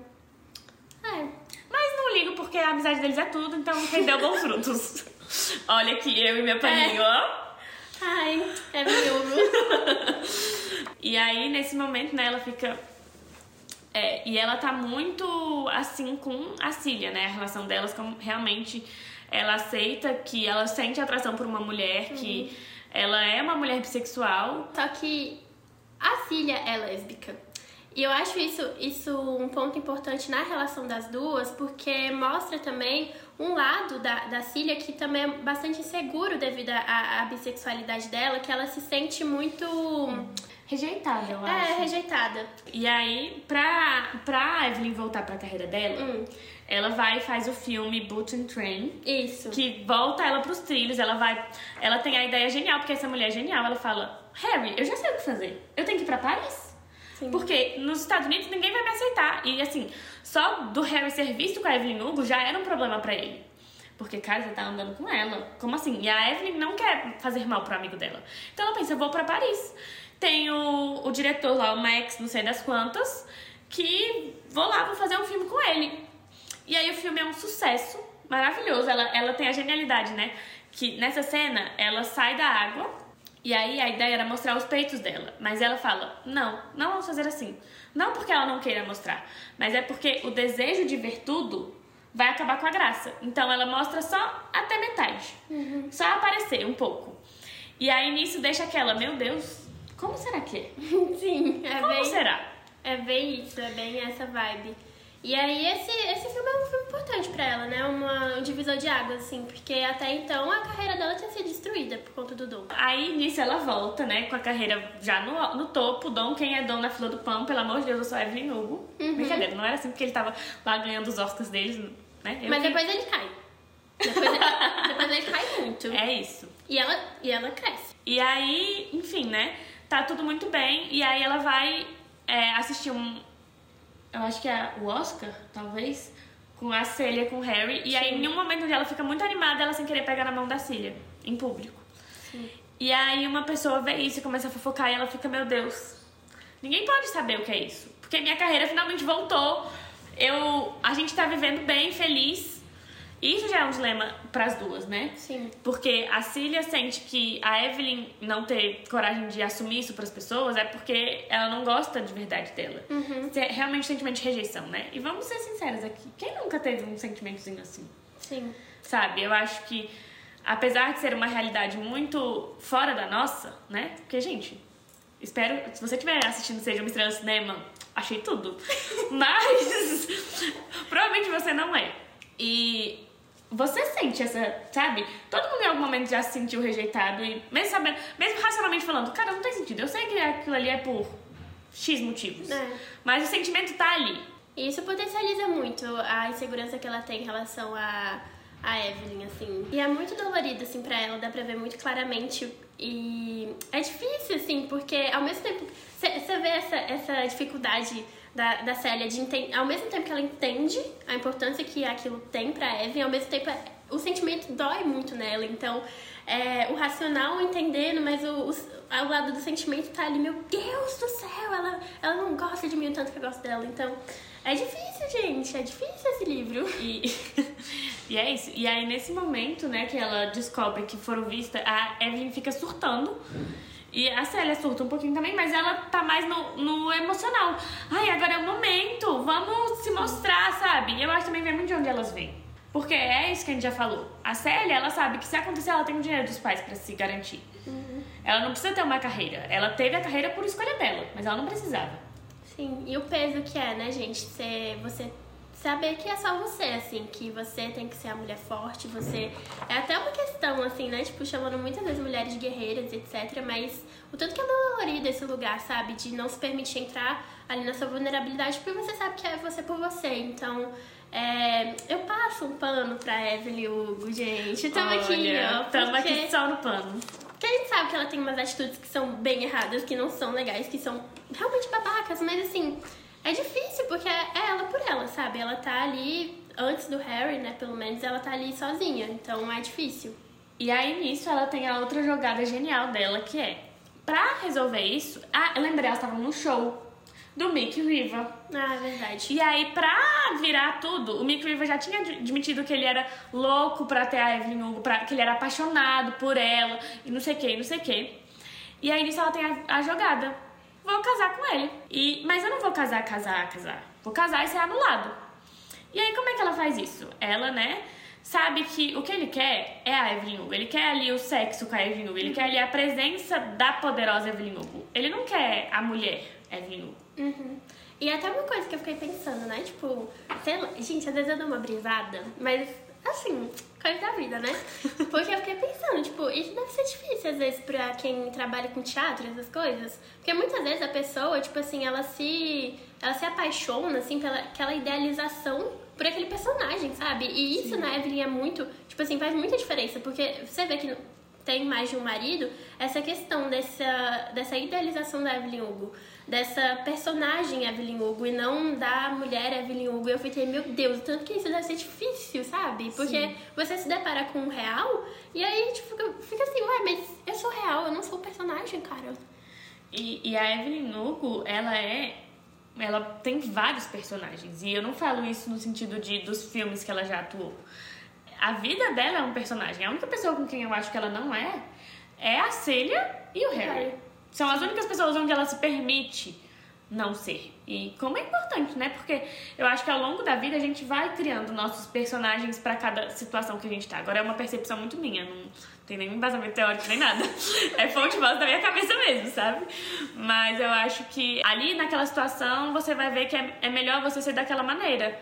É. Mas não ligo porque a amizade deles é tudo, então rendeu bons frutos. Olha aqui, eu e meu paninho, ó. Ai, é viúvo. E aí, nesse momento, né, ela fica. É, e ela tá muito assim com a Cília, né? A relação delas, como realmente ela aceita que ela sente atração por uma mulher, que ela é uma mulher bissexual. Só que a filha é lésbica. E eu acho isso, isso um ponto importante na relação das duas, porque mostra também um lado da, da Cília que também é bastante inseguro devido à, à bissexualidade dela, que ela se sente muito Rejeitada, eu é, acho. rejeitada. E aí, pra, pra Evelyn voltar pra carreira dela, Hum. ela vai e faz o filme Boot and Train. Isso. que volta ela pros trilhos, ela vai, ela tem a ideia genial, porque essa mulher é genial, ela fala: "Harry, eu já sei o que fazer. Eu tenho que ir pra Paris?" Sim. Porque nos Estados Unidos ninguém vai me aceitar. E assim, só do Harry ser visto com a Evelyn Hugo já era um problema pra ele. Porque, cara, você tá andando com ela. Como assim? E a Evelyn não quer fazer mal pro amigo dela. Então ela pensa, eu vou pra Paris. Tem o, o diretor lá, o Max, não sei das quantas, que vou lá, vou fazer um filme com ele. E aí o filme é um sucesso, maravilhoso. Ela, ela tem a genialidade, né? Que nessa cena ela sai da água e aí a ideia era mostrar os peitos dela. Mas ela fala: não, não vamos fazer assim. Não porque ela não queira mostrar, mas é porque o desejo de ver tudo vai acabar com a graça. Então ela mostra só até metade. Só aparecer um pouco. E aí nisso deixa aquela: meu Deus, como será que é? Sim, é Como bem, será? é bem isso, é bem essa vibe. E aí esse, esse filme é um filme importante pra ela, né? Uma, um divisor de águas, assim, porque até então a carreira dela tinha sido destruída por conta do Dom. Aí nisso ela volta, né, com a carreira já no, no topo. Dom, quem é Dom na fila do pão, pelo amor de Deus, eu sou Evelyn Hugo. Uhum. Brincadeira, não era assim porque ele tava lá ganhando os Oscars deles, né? Eu Mas que- depois ele cai. Depois ele, depois ele cai muito. É isso. E, ela, e ela cresce. E aí, enfim, né? Tá tudo muito bem. E aí ela vai é, assistir um. Eu acho que é o Oscar, talvez. Com a Célia, com o Harry. E aí, em um momento onde ela fica muito animada, ela sem querer pegar na mão da Célia, em público. E aí uma pessoa vê isso e começa a fofocar e ela fica, meu Deus, ninguém pode saber o que é isso. Porque minha carreira finalmente voltou. Eu, a gente tá vivendo bem, feliz. Isso já é um dilema pras duas, né? Sim. Porque a Cília sente que a Evelyn não ter coragem de assumir isso pras pessoas é porque ela não gosta de verdade dela. Uhum. É realmente um sentimento de rejeição, né? E vamos ser sinceros aqui. Quem nunca teve um sentimentozinho assim? Sim. Sabe? Eu acho que, apesar de ser uma realidade muito fora da nossa, né? Porque, gente, espero. Se você estiver assistindo Seja uma Estrela Cinema, achei tudo. Mas. provavelmente você não é. E. Você sente essa, sabe? Todo mundo em algum momento já se sentiu rejeitado e mesmo sabendo, mesmo racionalmente falando, cara, não tem sentido. Eu sei que aquilo ali é por X motivos. É. Mas o sentimento tá ali. E isso potencializa muito a insegurança que ela tem em relação a, a Evelyn, assim. E é muito dolorido, assim, pra ela, dá pra ver muito claramente. E é difícil, assim, porque ao mesmo tempo. Você vê essa, essa dificuldade da, da Célia de entender. Ao mesmo tempo que ela entende a importância que aquilo tem pra Evelyn, ao mesmo tempo é- o sentimento dói muito nela. Então, é, o racional entendendo, mas o, o, o lado do sentimento tá ali, meu Deus do céu, ela, ela não gosta de mim o tanto que eu gosto dela. Então, é difícil, gente, é difícil esse livro. E, e é isso. E aí, nesse momento, né, que ela descobre que foram vistas, a Evelyn fica surtando. E a Célia surta um pouquinho também, mas ela tá mais no, no emocional. Ai, agora é o momento, vamos se mostrar, sabe? E eu acho também que vem muito de onde elas vêm. Porque é isso que a gente já falou. A Célia, ela sabe que se acontecer, ela tem o dinheiro dos pais pra se garantir. Ela não precisa ter uma carreira. Ela teve a carreira por escolha dela, mas ela não precisava. Sim, e o peso que é, né, gente? Ser, você saber que é só você, assim, que você tem que ser a mulher forte, você. É até uma questão, assim, né? Tipo, chamando muitas vezes mulheres de guerreiras, etc. Mas o tanto que é dolorido esse lugar, sabe? De não se permitir entrar ali na sua vulnerabilidade, porque você sabe que é você por você. Então. é, eu passo um pano pra Evelyn Hugo, gente. Tamo aqui, Olha, ó. Tamo porque- aqui só no pano. Porque a gente sabe que ela tem umas atitudes que são bem erradas, que não são legais, que são realmente babacas, mas assim, é difícil porque é ela por ela, sabe? Ela tá ali, antes do Harry, né? Pelo menos ela tá ali sozinha, então é difícil. E aí nisso ela tem a outra jogada genial dela, que é pra resolver isso. Ah, eu lembrei, elas estavam no show do Mick River. Ah, é verdade. E aí, pra virar tudo, o Mick River já tinha admitido que ele era louco pra ter a Evelyn Hugo, pra, que ele era apaixonado por ela, e não sei o que, não sei o que. E aí nisso ela tem a, a jogada. Vou casar com ele. E, mas eu não vou casar, casar, casar. Vou casar e ser anulado. E aí, como é que ela faz isso? Ela, né, sabe que o que ele quer é a Evelyn Hugo. Ele quer ali o sexo com a Evelyn Hugo. Ele quer ali a presença da poderosa Evelyn Hugo. Ele não quer a mulher Evelyn Hugo. Uhum. E até uma coisa que eu fiquei pensando, né? Tipo, sei lá, gente, às vezes eu dou uma brisada, mas assim, coisa da vida, né? Porque eu fiquei pensando, tipo, isso deve ser difícil às vezes pra quem trabalha com teatro, essas coisas. Porque muitas vezes a pessoa, tipo assim, ela se. ela se apaixona, assim, pela aquela idealização por aquele personagem, sabe? E isso na Evelyn é muito, tipo assim, faz muita diferença, porque você vê que tem mais de um marido, essa questão dessa, dessa idealização da Evelyn Hugo, dessa personagem Evelyn Hugo e não da mulher Evelyn Hugo. Eu fiquei, meu Deus, tanto que isso deve ser difícil, sabe? Porque Sim. você se depara com o real e aí tipo, fica, fica assim, ué, mas eu sou real, eu não sou personagem, cara. E, e a Evelyn Hugo, ela é. Ela tem vários personagens. E eu não falo isso no sentido de dos filmes que ela já atuou. A vida dela é um personagem. A única pessoa com quem eu acho que ela não é é a Celia e o Harry. São as únicas pessoas onde ela se permite não ser. E como é importante, né? Porque eu acho que ao longo da vida a gente vai criando nossos personagens pra cada situação que a gente tá. Agora é uma percepção muito minha, não tem nenhum embasamento teórico nem nada. É fonte voz da minha cabeça mesmo, sabe? Mas eu acho que ali naquela situação você vai ver que é, é melhor você ser daquela maneira.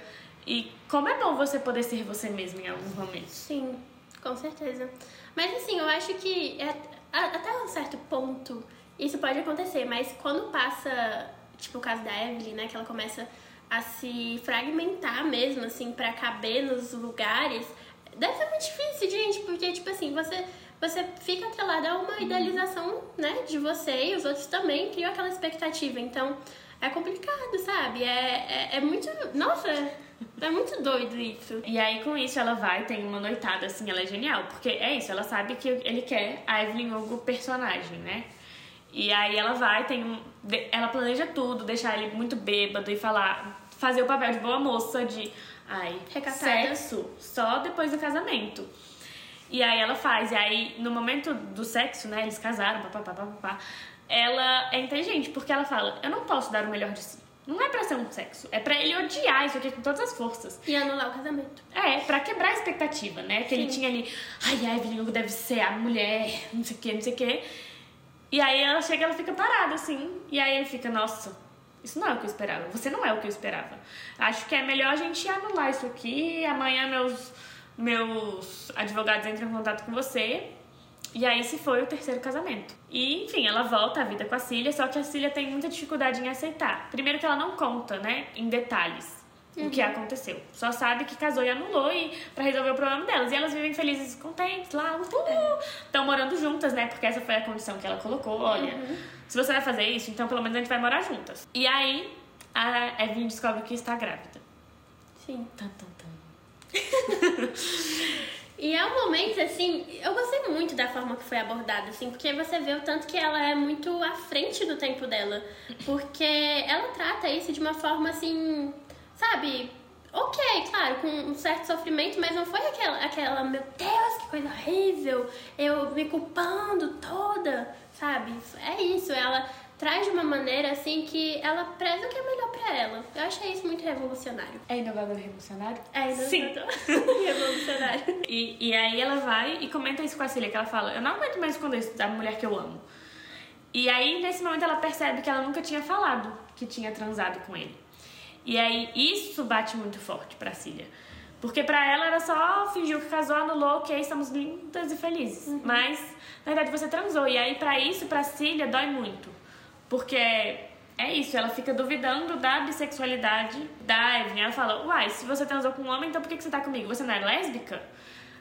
E como é bom você poder ser você mesmo em alguns momentos. Sim, com certeza. Mas assim, eu acho que é- até um certo ponto isso pode acontecer, mas quando passa, tipo o caso da Evelyn, né, que ela começa a se fragmentar mesmo, assim, pra caber nos lugares, deve ser muito difícil, gente, porque, tipo assim, você, você fica atrelada a uma idealização, né, de você e os outros também criam aquela expectativa. Então, é complicado, sabe? É, é, é muito. Nossa, é muito doido isso. E aí, com isso, ela vai, tem uma noitada, assim, ela é genial. Porque é isso, ela sabe que ele quer a Evelyn Hugo personagem, né? E aí ela vai, tem um. Ela planeja tudo, deixar ele muito bêbado e falar. Fazer o papel de boa moça, de. Ai, Recatada. sexo só depois do casamento. E aí ela faz, e aí no momento do sexo, né, eles casaram, papapá, papapá, ela é inteligente, porque ela fala, eu não posso dar o melhor de si. Não é pra ser um sexo, é pra ele odiar isso aqui com todas as forças. E anular o casamento. É, pra quebrar a expectativa, né? Que ele Sim. tinha ali, ai, a Evelyn deve ser a mulher, não sei o que, não sei o que. E aí ela chega, ela fica parada, assim, e aí ele fica, nossa, isso não é o que eu esperava, você não é o que eu esperava. Acho que é melhor a gente anular isso aqui, amanhã meus, meus advogados entram em contato com você. E aí se foi o terceiro casamento. E, enfim, ela volta à vida com a Cília, só que a Cília tem muita dificuldade em aceitar. Primeiro que ela não conta, né, em detalhes o que aconteceu. Só sabe que casou e anulou e para resolver o problema delas. E elas vivem felizes e contentes lá, uhul! Estão morando juntas, né? Porque essa foi a condição que ela colocou. Olha, se você vai fazer isso, então pelo menos a gente vai morar juntas. E aí a Evelyn descobre que está grávida. Sim. Tan, tan, tan. E é um momento, assim, eu gostei muito da forma que foi abordada, assim, porque você vê o tanto que ela é muito à frente do tempo dela. Porque ela trata isso de uma forma, assim, sabe? Ok, claro, com um certo sofrimento, mas não foi aquela, aquela meu Deus, que coisa horrível, eu me culpando toda, sabe? É isso, ela traz de uma maneira, assim, que ela preza o que é melhor pra ela. Eu achei isso muito revolucionário. É inovador e revolucionário? É, Sim. revolucionário. E, e aí ela vai e comenta isso com a Cília, que ela fala, eu não aguento mais esconder isso da mulher que eu amo. E aí, nesse momento, ela percebe que ela nunca tinha falado que tinha transado com ele. E aí, isso bate muito forte pra Cília. Porque pra ela era só fingiu que casou, anulou, ok, estamos lindas e felizes. Mas, na verdade, você transou. E aí, pra isso, pra Cília, dói muito. Porque é isso, ela fica duvidando da bissexualidade da Evelyn. Ela fala, uai, se você transou com um homem, então por que você tá comigo? Você não é lésbica?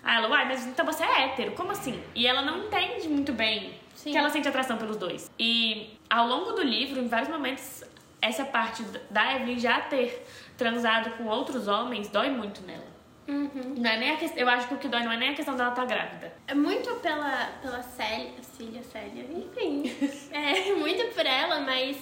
Aí ela, uai, mas então você é hétero, como assim? E ela não entende muito bem Sim. que ela sente atração pelos dois. E ao longo do livro, em vários momentos, essa parte da Evelyn já ter transado com outros homens dói muito nela. Uhum. Não é nem a questão, eu acho que o que dói não é nem a questão dela estar grávida. É muito pela, pela Célia, Cília, Célia, enfim. é muito por ela, mas,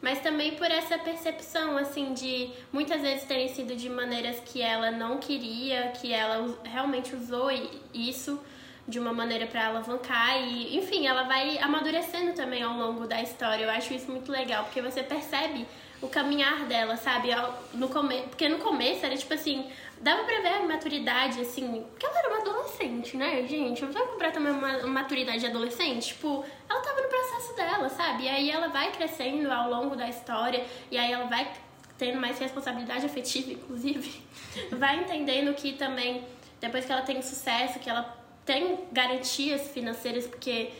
mas também por essa percepção, assim, de muitas vezes terem sido de maneiras que ela não queria, que ela realmente usou isso de uma maneira pra alavancar e, enfim, ela vai amadurecendo também ao longo da história. Eu acho isso muito legal, porque você percebe o caminhar dela, sabe? No come... Porque no começo era tipo assim, dava pra ver a maturidade, assim, porque ela era uma adolescente, né, gente? Não vai comprar também uma maturidade de adolescente? Tipo, ela tava no processo dela, sabe? E aí ela vai crescendo ao longo da história, e aí ela vai tendo mais responsabilidade afetiva, inclusive, vai entendendo que também, depois que ela tem sucesso, que ela tem garantias financeiras, porque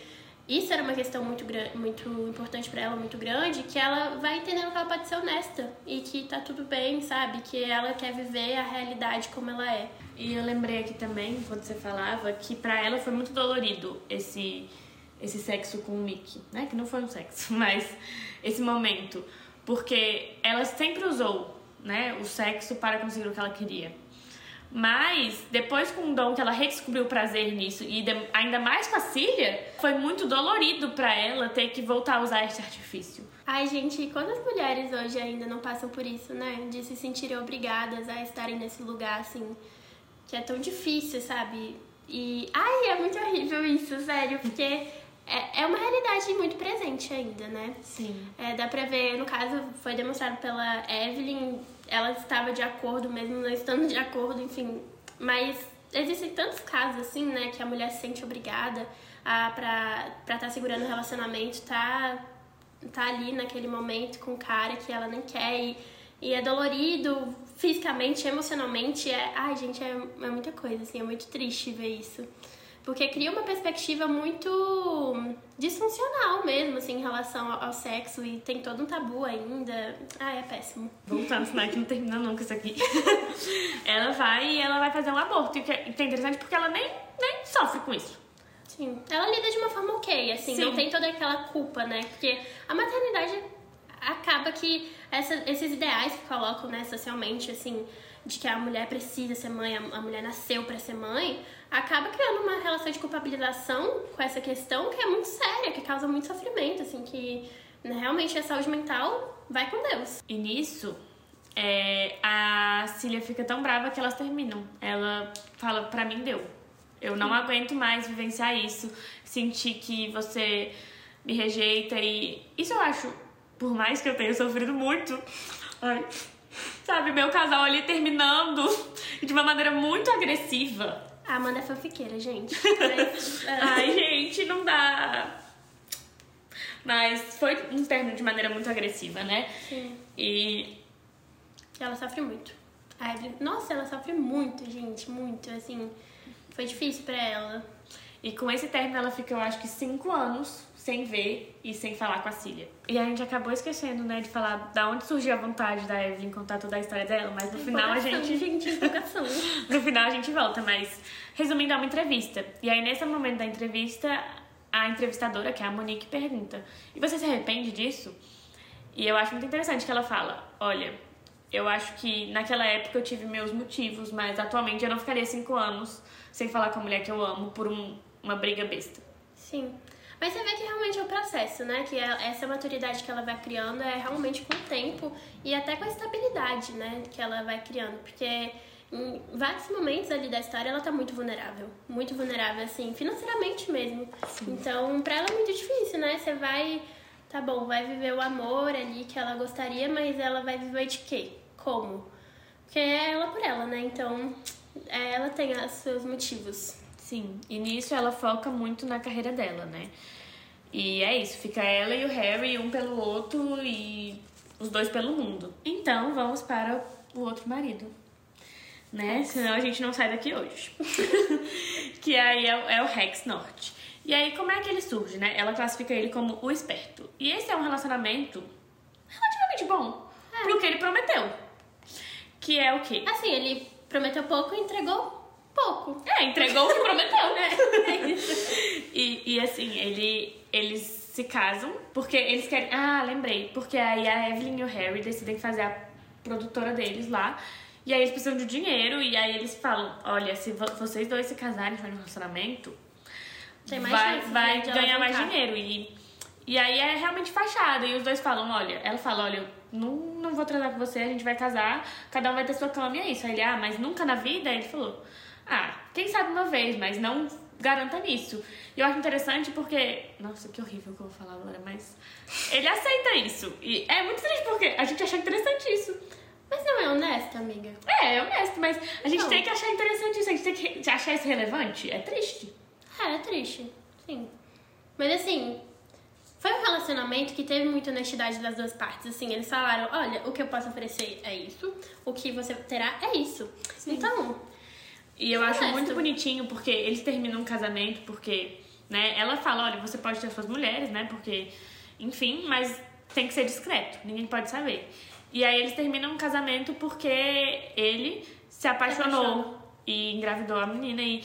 isso era uma questão muito, muito importante pra ela, muito grande, que ela vai entendendo que ela pode ser honesta e que tá tudo bem, sabe? Que ela quer viver a realidade como ela é. E eu lembrei aqui também, quando você falava, que pra ela foi muito dolorido esse, esse sexo com o Mickey, né? Que não foi um sexo, mas esse momento. Porque ela sempre usou, né, o sexo para conseguir o que ela queria. Mas, depois com o Dom, que ela redescobriu o prazer nisso, e de- ainda mais com a Cília, foi muito dolorido pra ela ter que voltar a usar esse artifício. Ai, gente, quantas mulheres hoje ainda não passam por isso, né? De se sentirem obrigadas a estarem nesse lugar, assim, que é tão difícil, sabe? E, ai, é muito horrível isso, sério, porque é, é uma realidade muito presente ainda, né? Sim. É, dá pra ver, no caso, foi demonstrado pela Evelyn, ela estava de acordo, mesmo não estando de acordo, enfim. Mas existem tantos casos, assim, né, que a mulher se sente obrigada a, pra estar tá segurando o relacionamento, tá, tá ali naquele momento com o cara que ela nem quer e, e é dolorido fisicamente, emocionalmente. É, ai, gente, é, é muita coisa, assim, é muito triste ver isso. Porque cria uma perspectiva muito disfuncional mesmo, assim, em relação ao, ao sexo e tem todo um tabu ainda. Ah, é péssimo. Voltando, senão é que não termina nunca isso aqui. ela vai e ela vai fazer um aborto. E o que é é interessante porque ela nem, nem sofre com isso. Sim. Ela lida de uma forma ok, assim, Sim. não tem toda aquela culpa, né? Porque a maternidade acaba que essa- esses ideais que colocam, né, socialmente, assim, de que a mulher precisa ser mãe, a a mulher nasceu pra ser mãe, acaba criando uma relação de culpabilização com essa questão que é muito séria, que causa muito sofrimento, assim, que né, realmente a saúde mental vai com Deus. E nisso, é, a Cília fica tão brava que elas terminam. Ela fala, pra mim deu. Eu não aguento mais vivenciar isso. Sentir que você me rejeita e... Isso eu acho, por mais que eu tenha sofrido muito... Ai, sabe, meu casal ali terminando de uma maneira muito agressiva. A Amanda é fanfiqueira, gente. Mas, é, Ai, gente, não dá. Mas foi um término de maneira muito agressiva, né? sim. E Ela sofre muito. A Evelyn, nossa, ela sofre muito, gente, muito, assim. Foi difícil pra ela. E com esse término ela fica, eu acho que cinco anos sem ver e sem falar com a Cília. E a gente acabou esquecendo, né, de falar da onde surgiu a vontade da Evelyn contar toda a história dela, mas no final a gente. gente, empolgação. No final a gente volta, mas resumindo, é uma entrevista. E aí, nesse momento da entrevista, a entrevistadora, que é a Monique, pergunta: E você se arrepende disso? E eu acho muito interessante que ela fala: Olha, eu acho que naquela época eu tive meus motivos, mas atualmente eu não ficaria cinco anos sem falar com a mulher que eu amo por um- uma briga besta. Sim. Mas você vê que realmente é o processo, né? Que é- essa maturidade que ela vai criando é realmente com o tempo e até com a estabilidade, né? Que ela vai criando. Porque em vários momentos ali da história ela tá muito vulnerável. Muito vulnerável, assim, financeiramente mesmo. Então, pra ela é muito difícil, né? Você vai. Tá bom, vai viver o amor ali que ela gostaria, mas ela vai viver de quê? Como? Porque é ela por ela, né? Então, é, ela tem os seus motivos. Sim, e nisso ela foca muito na carreira dela, né? E é isso, fica ela e o Harry um pelo outro e os dois pelo mundo. Então vamos para o outro marido, né? Senão a gente não sai daqui hoje. que aí é, o- é o Rex Norte. E aí como é que ele surge, né? Ela classifica ele como o esperto. E esse é um relacionamento relativamente bom pro que ele prometeu. Que é o quê? Assim, ele prometeu pouco e entregou pouco. É, entregou o que prometeu. É isso. E, e assim, ele, eles se casam porque eles querem. Ah, lembrei. Porque aí a Evelyn e o Harry decidem fazer a produtora deles lá. E aí eles precisam de dinheiro. E aí eles falam: Olha, se vo- vocês dois se casarem tiverem um relacionamento, vai, vai ganhar mais dinheiro. E, e aí é realmente fachada. E os dois falam: Olha, ela fala: Olha, eu não, não vou transar com você, a gente vai casar, cada um vai ter sua cama e é isso. Aí ele: Ah, mas nunca na vida? Aí ele falou: Ah, quem sabe uma vez, mas não garanta nisso. E eu acho interessante porque. Nossa, que horrível que eu vou falar agora, mas. Ele aceita isso. E é muito triste porque a gente acha interessante isso. Mas não é honesta, amiga? É, é honesto, mas a gente Não. tem que achar interessante isso, a gente tem que achar isso relevante. É triste. É, é triste. Sim. Mas assim, foi um relacionamento que teve muita honestidade das duas partes. Assim, eles falaram, olha, o que eu posso oferecer é isso, o que você terá é isso. Então, E eu acho muito bonitinho porque eles terminam um casamento porque, né, ela fala, olha, você pode ter suas mulheres, né, porque, enfim, mas tem que ser discreto, ninguém pode saber. E aí eles terminam um casamento porque ele se apaixonou e engravidou a menina e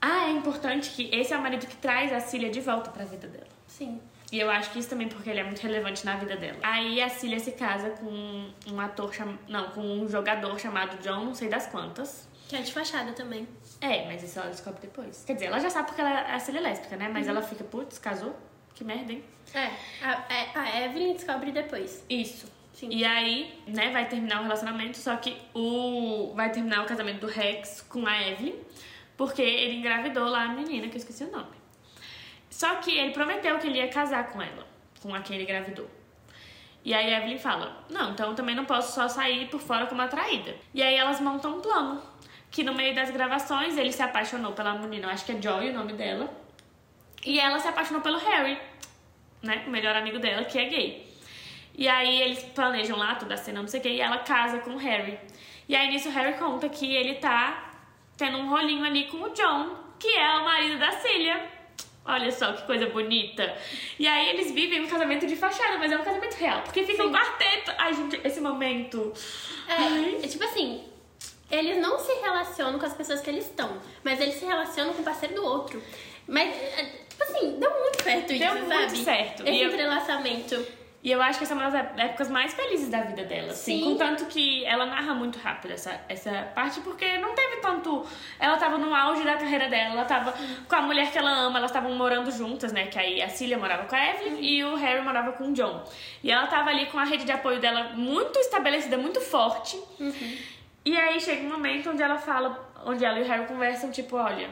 ah, é importante que esse é o marido que traz a Cília de volta pra vida dela. sim. E eu acho que isso também porque ele é muito relevante na vida dela. Aí a Cília se casa com um ator cham... não, com um jogador chamado John, não sei das quantas. Que é de fachada também. É, mas isso ela descobre depois. Quer dizer, ela já sabe porque ela é a Cília é lésbica, né? Mas ela fica, putz, casou? Que merda, hein? É, a, é, a Evelyn descobre depois. Isso. Sim. E aí, né, vai terminar o relacionamento, só que o vai terminar o casamento do Rex com a Evelyn, porque ele engravidou lá a menina, que eu esqueci o nome. Só que ele prometeu que ele ia casar com ela, com a quem ele engravidou. E aí a Evelyn fala: Não, então eu também não posso só sair por fora como atraída. E aí elas montam um plano. Que no meio das gravações ele se apaixonou pela menina, acho que é Joy o nome dela. E ela se apaixonou pelo Harry, né? O melhor amigo dela, que é gay. E aí eles planejam lá toda a cena, não sei o que, e ela casa com o Harry. E aí nisso o Harry conta que ele tá tendo um rolinho ali com o John, que é o marido da Cília. Olha só que coisa bonita. E aí eles vivem um casamento de fachada, mas é um casamento real. Porque fica um quarteto. Ai, gente, esse momento. Ai. É, é tipo assim, eles não se relacionam com as pessoas que eles estão, mas eles se relacionam com o parceiro do outro. Mas, é, tipo assim, deu muito certo isso, Deu muito sabe? certo. Esse E eu- entrelaçamento. E eu acho que essa é uma das épocas mais felizes da vida dela, assim. Sim. Contanto que ela narra muito rápido essa, essa parte, porque não teve tanto. Ela tava no auge da carreira dela, ela tava com a mulher que ela ama, elas estavam morando juntas, né? Que aí a Cília morava com a Evelyn e o Harry morava com o John. E ela tava ali com a rede de apoio dela muito estabelecida, muito forte. E aí chega um momento onde ela fala, onde ela e o Harry conversam, tipo, olha,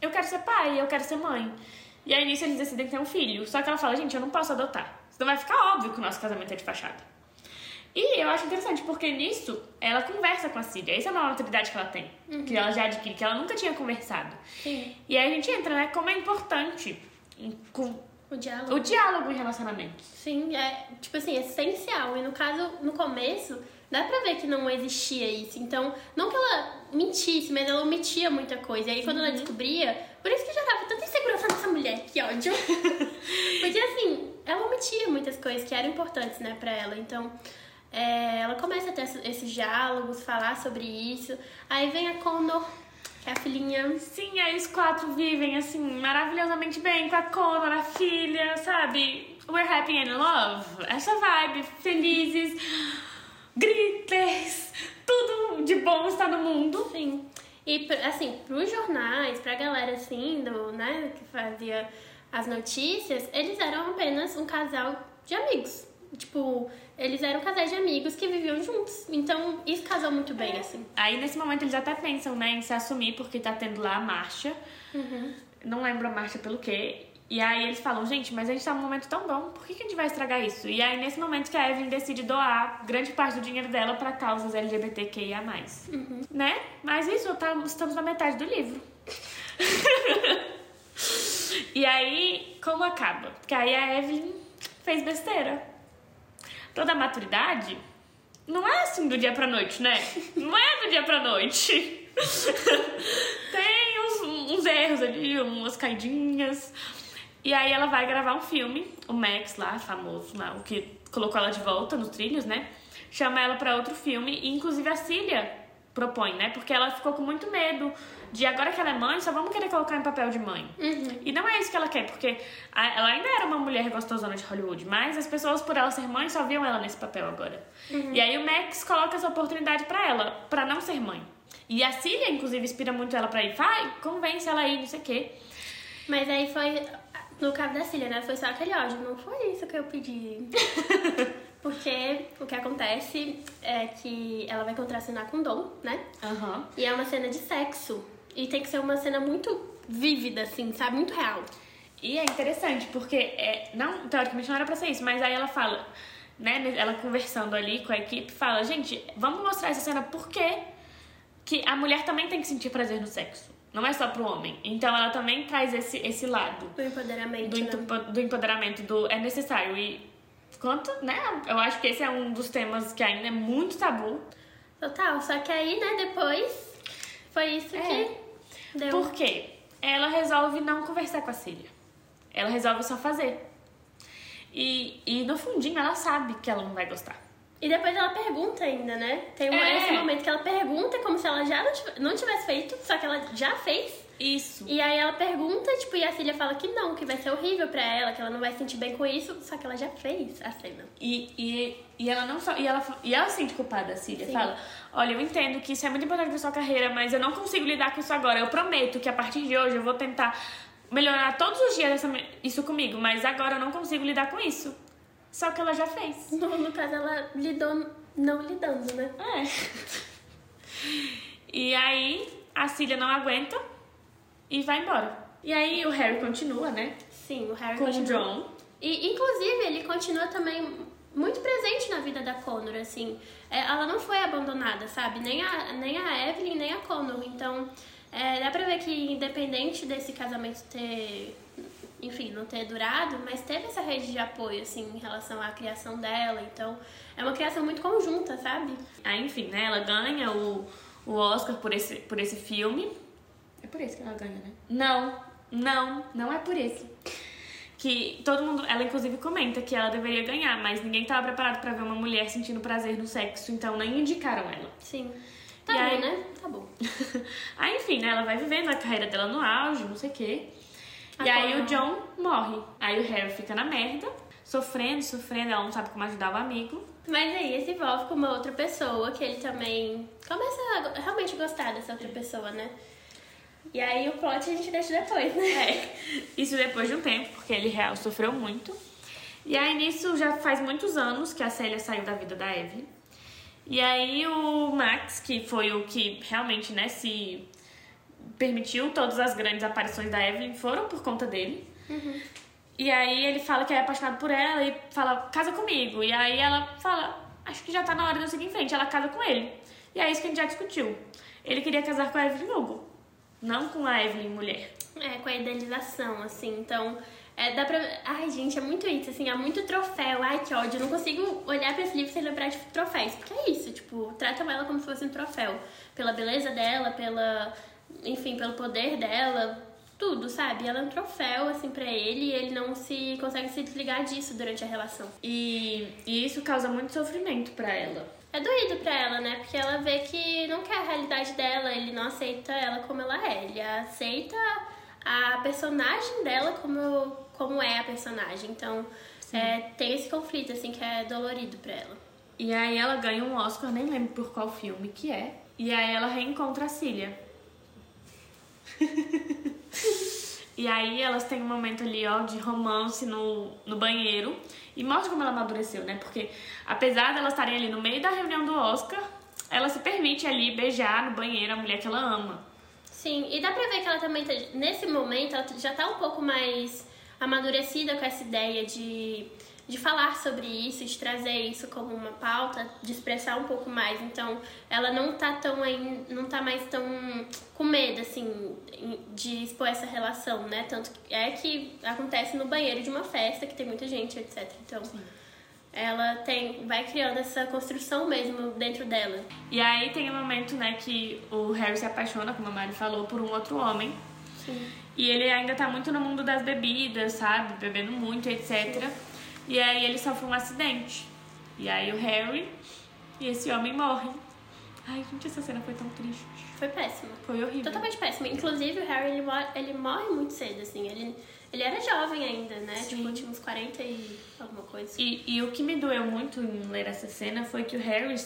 eu quero ser pai, eu quero ser mãe. E aí nisso eles decidem ter um filho. Só que ela fala, gente, eu não posso adotar. Senão vai ficar óbvio que o nosso casamento é de fachada. E eu acho interessante, porque nisso ela conversa com a Cília. Essa é uma maturidade que ela tem. Que ela já adquire, que ela nunca tinha conversado. Sim. E aí a gente entra, né? Como é importante com O diálogo. o diálogo em relacionamentos. Sim, é, tipo assim, essencial. E no caso, no começo, dá pra ver que não existia isso. Então, não que ela mentisse, mas ela omitia muita coisa. E aí, quando ela descobria, por isso que gerava tanta insegurança nessa mulher, que ódio. Porque assim, ela omitia muitas coisas que eram importantes, né, pra ela. Então, é, ela começa a ter esses- diálogos, falar sobre isso. Aí vem a Connor, que é a filhinha. Sim, aí os quatro vivem assim maravilhosamente bem com a Connor, a filha, sabe? We're happy and in love. Essa vibe, felizes, gritos, tudo de bom está no mundo. Sim. E, assim, pros jornais, pra galera, assim, do, né, que fazia as notícias, eles eram apenas um casal de amigos. Tipo, eles eram casais de amigos que viviam juntos. Então, isso casou muito bem, assim. Aí nesse momento eles até pensam, né, em se assumir porque tá tendo lá a marcha. Não lembro a marcha pelo quê. E aí eles falam, gente, mas a gente tá num momento tão bom, por que, que a gente vai estragar isso? E aí nesse momento que a Evelyn decide doar grande parte do dinheiro dela pra causas LGBTQIA+. Né? Mas isso, tá- estamos na metade do livro. e aí, como acaba? Porque aí a Evelyn fez besteira. Toda a maturidade não é assim do dia pra noite, né? Não é do dia pra noite. Tem uns, uns erros ali, umas caidinhas. E aí ela vai gravar um filme, o Max lá, famoso lá, o que colocou ela de volta nos trilhos, né? Chama ela pra outro filme, e inclusive a Cília propõe, né? Porque ela ficou com muito medo de agora que ela é mãe, só vamos querer colocar em papel de mãe. E não é isso que ela quer, porque a- ela ainda era uma mulher gostosona de Hollywood, mas as pessoas, por ela ser mãe, só viam ela nesse papel agora. E aí o Max coloca essa oportunidade pra ela, pra não ser mãe. E a Cília, inclusive, inspira muito ela pra ir. Vai, convence ela aí, não sei o quê. Mas aí foi, no caso da Cília, né? Foi só aquele ódio. Não foi isso que eu pedi. Porque o que acontece é que ela vai contracenar com o Dom, né? Aham. E é uma cena de sexo. E tem que ser uma cena muito vívida, assim, sabe? Muito real. E é interessante, porque é, não, teoricamente não era pra ser isso, mas aí ela fala, né, ela conversando ali com a equipe, fala, gente, vamos mostrar essa cena porque que a mulher também tem que sentir prazer no sexo. Não é só pro homem. Então ela também traz esse, esse lado Do empoderamento, do, né? do empoderamento do é necessário. E quanto, né? Eu acho que esse é um dos temas que ainda é muito tabu. Total. Só que aí, né, depois... Foi isso É. que deu... Por quê? Ela resolve não conversar com a Cília. Ela resolve só fazer. E, e no fundinho ela sabe que ela não vai gostar. E depois ela pergunta ainda, né? Tem É. esse momento que ela pergunta como se ela já não tive- não tivesse feito, só que ela já fez. Isso. E aí ela pergunta, tipo, e a Cília fala que não, que vai ser horrível pra ela, que ela não vai se sentir bem com isso, só que ela já fez a cena. E, e, e ela não só. E ela, e ela se sente culpada, a Cília. Sim. Fala: Olha, eu entendo que isso é muito importante pra sua carreira, mas eu não consigo lidar com isso agora. Eu prometo que a partir de hoje eu vou tentar melhorar todos os dias essa, isso comigo, mas agora eu não consigo lidar com isso. Só que ela já fez. No, no caso, ela lidou não lidando, né? É. E aí a Cília não aguenta e vai embora. E aí o Harry continua, né? Sim, o Harry Com o continua. John. E, inclusive, ele continua também muito presente na vida da Connor, assim. É, ela não foi abandonada, sabe? Nem a, nem a Evelyn, nem a Connor. Então, é, dá pra ver que independente desse casamento ter... Enfim, não ter durado, mas teve essa rede de apoio, assim, em relação à criação dela. Então, é uma criação muito conjunta, sabe? Aí, enfim, né? Ela ganha o, o Oscar por esse, por esse filme. É por esse que ela ganha, né? Não, não, não é por esse. Que todo mundo, ela inclusive comenta que ela deveria ganhar, mas ninguém estava preparado pra ver uma mulher sentindo prazer no sexo, então nem indicaram ela. Sim. Tá E bom, aí- né? Tá bom. aí, enfim, né? Ela vai vivendo a carreira dela no auge, não sei o quê. E aí o John morre. Aí o Harry fica na merda, sofrendo, sofrendo, ela não sabe como ajudar o amigo. Mas aí ele se envolve com uma outra pessoa que ele também começa a realmente gostar dessa outra pessoa, né? E aí o plot a gente deixa depois, né? É, isso depois de um tempo, porque ele real sofreu muito. E aí nisso já faz muitos anos que a Célia saiu da vida da Evelyn. E aí o Max, que foi o que realmente, né, se permitiu todas as grandes aparições da Evelyn, foram por conta dele. E aí ele fala que é apaixonado por ela e fala, casa comigo. E aí ela fala, acho que já tá na hora de eu seguir em frente. Ela casa com ele. E é isso que a gente já discutiu. Ele queria casar com a Evelyn Hugo, não com a Evelyn mulher. É, com a idealização, assim. Então, é, dá pra. Ai, gente, é muito isso, assim, é muito troféu. Ai, que ódio. Eu não consigo olhar pra esse livro sem lembrar de troféus. Porque é isso, tipo, tratam ela como se fosse um troféu. Pela beleza dela, pela. Enfim, pelo poder dela. Tudo, sabe? Ela é um troféu, assim, pra ele e ele não se consegue se desligar disso durante a relação. E, e isso causa muito sofrimento pra ela. É doído pra ela, né? Porque ela vê que não quer a realidade dela, ele não aceita ela como ela é. Ele aceita a personagem dela como, como é a personagem. Então, é, tem esse conflito, assim, que é dolorido pra ela. E aí ela ganha um Oscar, nem lembro por qual filme que é. E aí ela reencontra a Cília. e aí elas têm um momento ali, ó, de romance no, no banheiro. E mostra como ela amadureceu, né? Porque apesar delas estarem ali no meio da reunião do Oscar, ela se permite ali beijar no banheiro a mulher que ela ama. Sim, e dá pra ver que ela também, tá, nesse momento, ela já tá um pouco mais amadurecida com essa ideia de, de falar sobre isso, de trazer isso como uma pauta, de expressar um pouco mais. Então, ela não tá tão aí, não tá mais tão com medo, assim, de expor essa relação, né? Tanto que é que acontece no banheiro de uma festa, que tem muita gente, etc. Então, ela tem, vai criando essa construção mesmo dentro dela. E aí tem um momento, né, que o Harry se apaixona, como a Mari falou, por um outro homem. E ele ainda tá muito no mundo das bebidas, sabe? Bebendo muito, etc. E aí ele sofre um acidente. E aí o Harry e esse homem morrem. Ai, gente, essa cena foi tão triste. Foi péssimo. Foi horrível. Totalmente péssimo. Inclusive, o Harry, ele, mo- ele morre muito cedo, assim. Ele, ele era jovem ainda, né? Sim. Tipo, tinha uns 40 e alguma coisa. E, e o que me doeu muito em ler essa cena foi que o Harry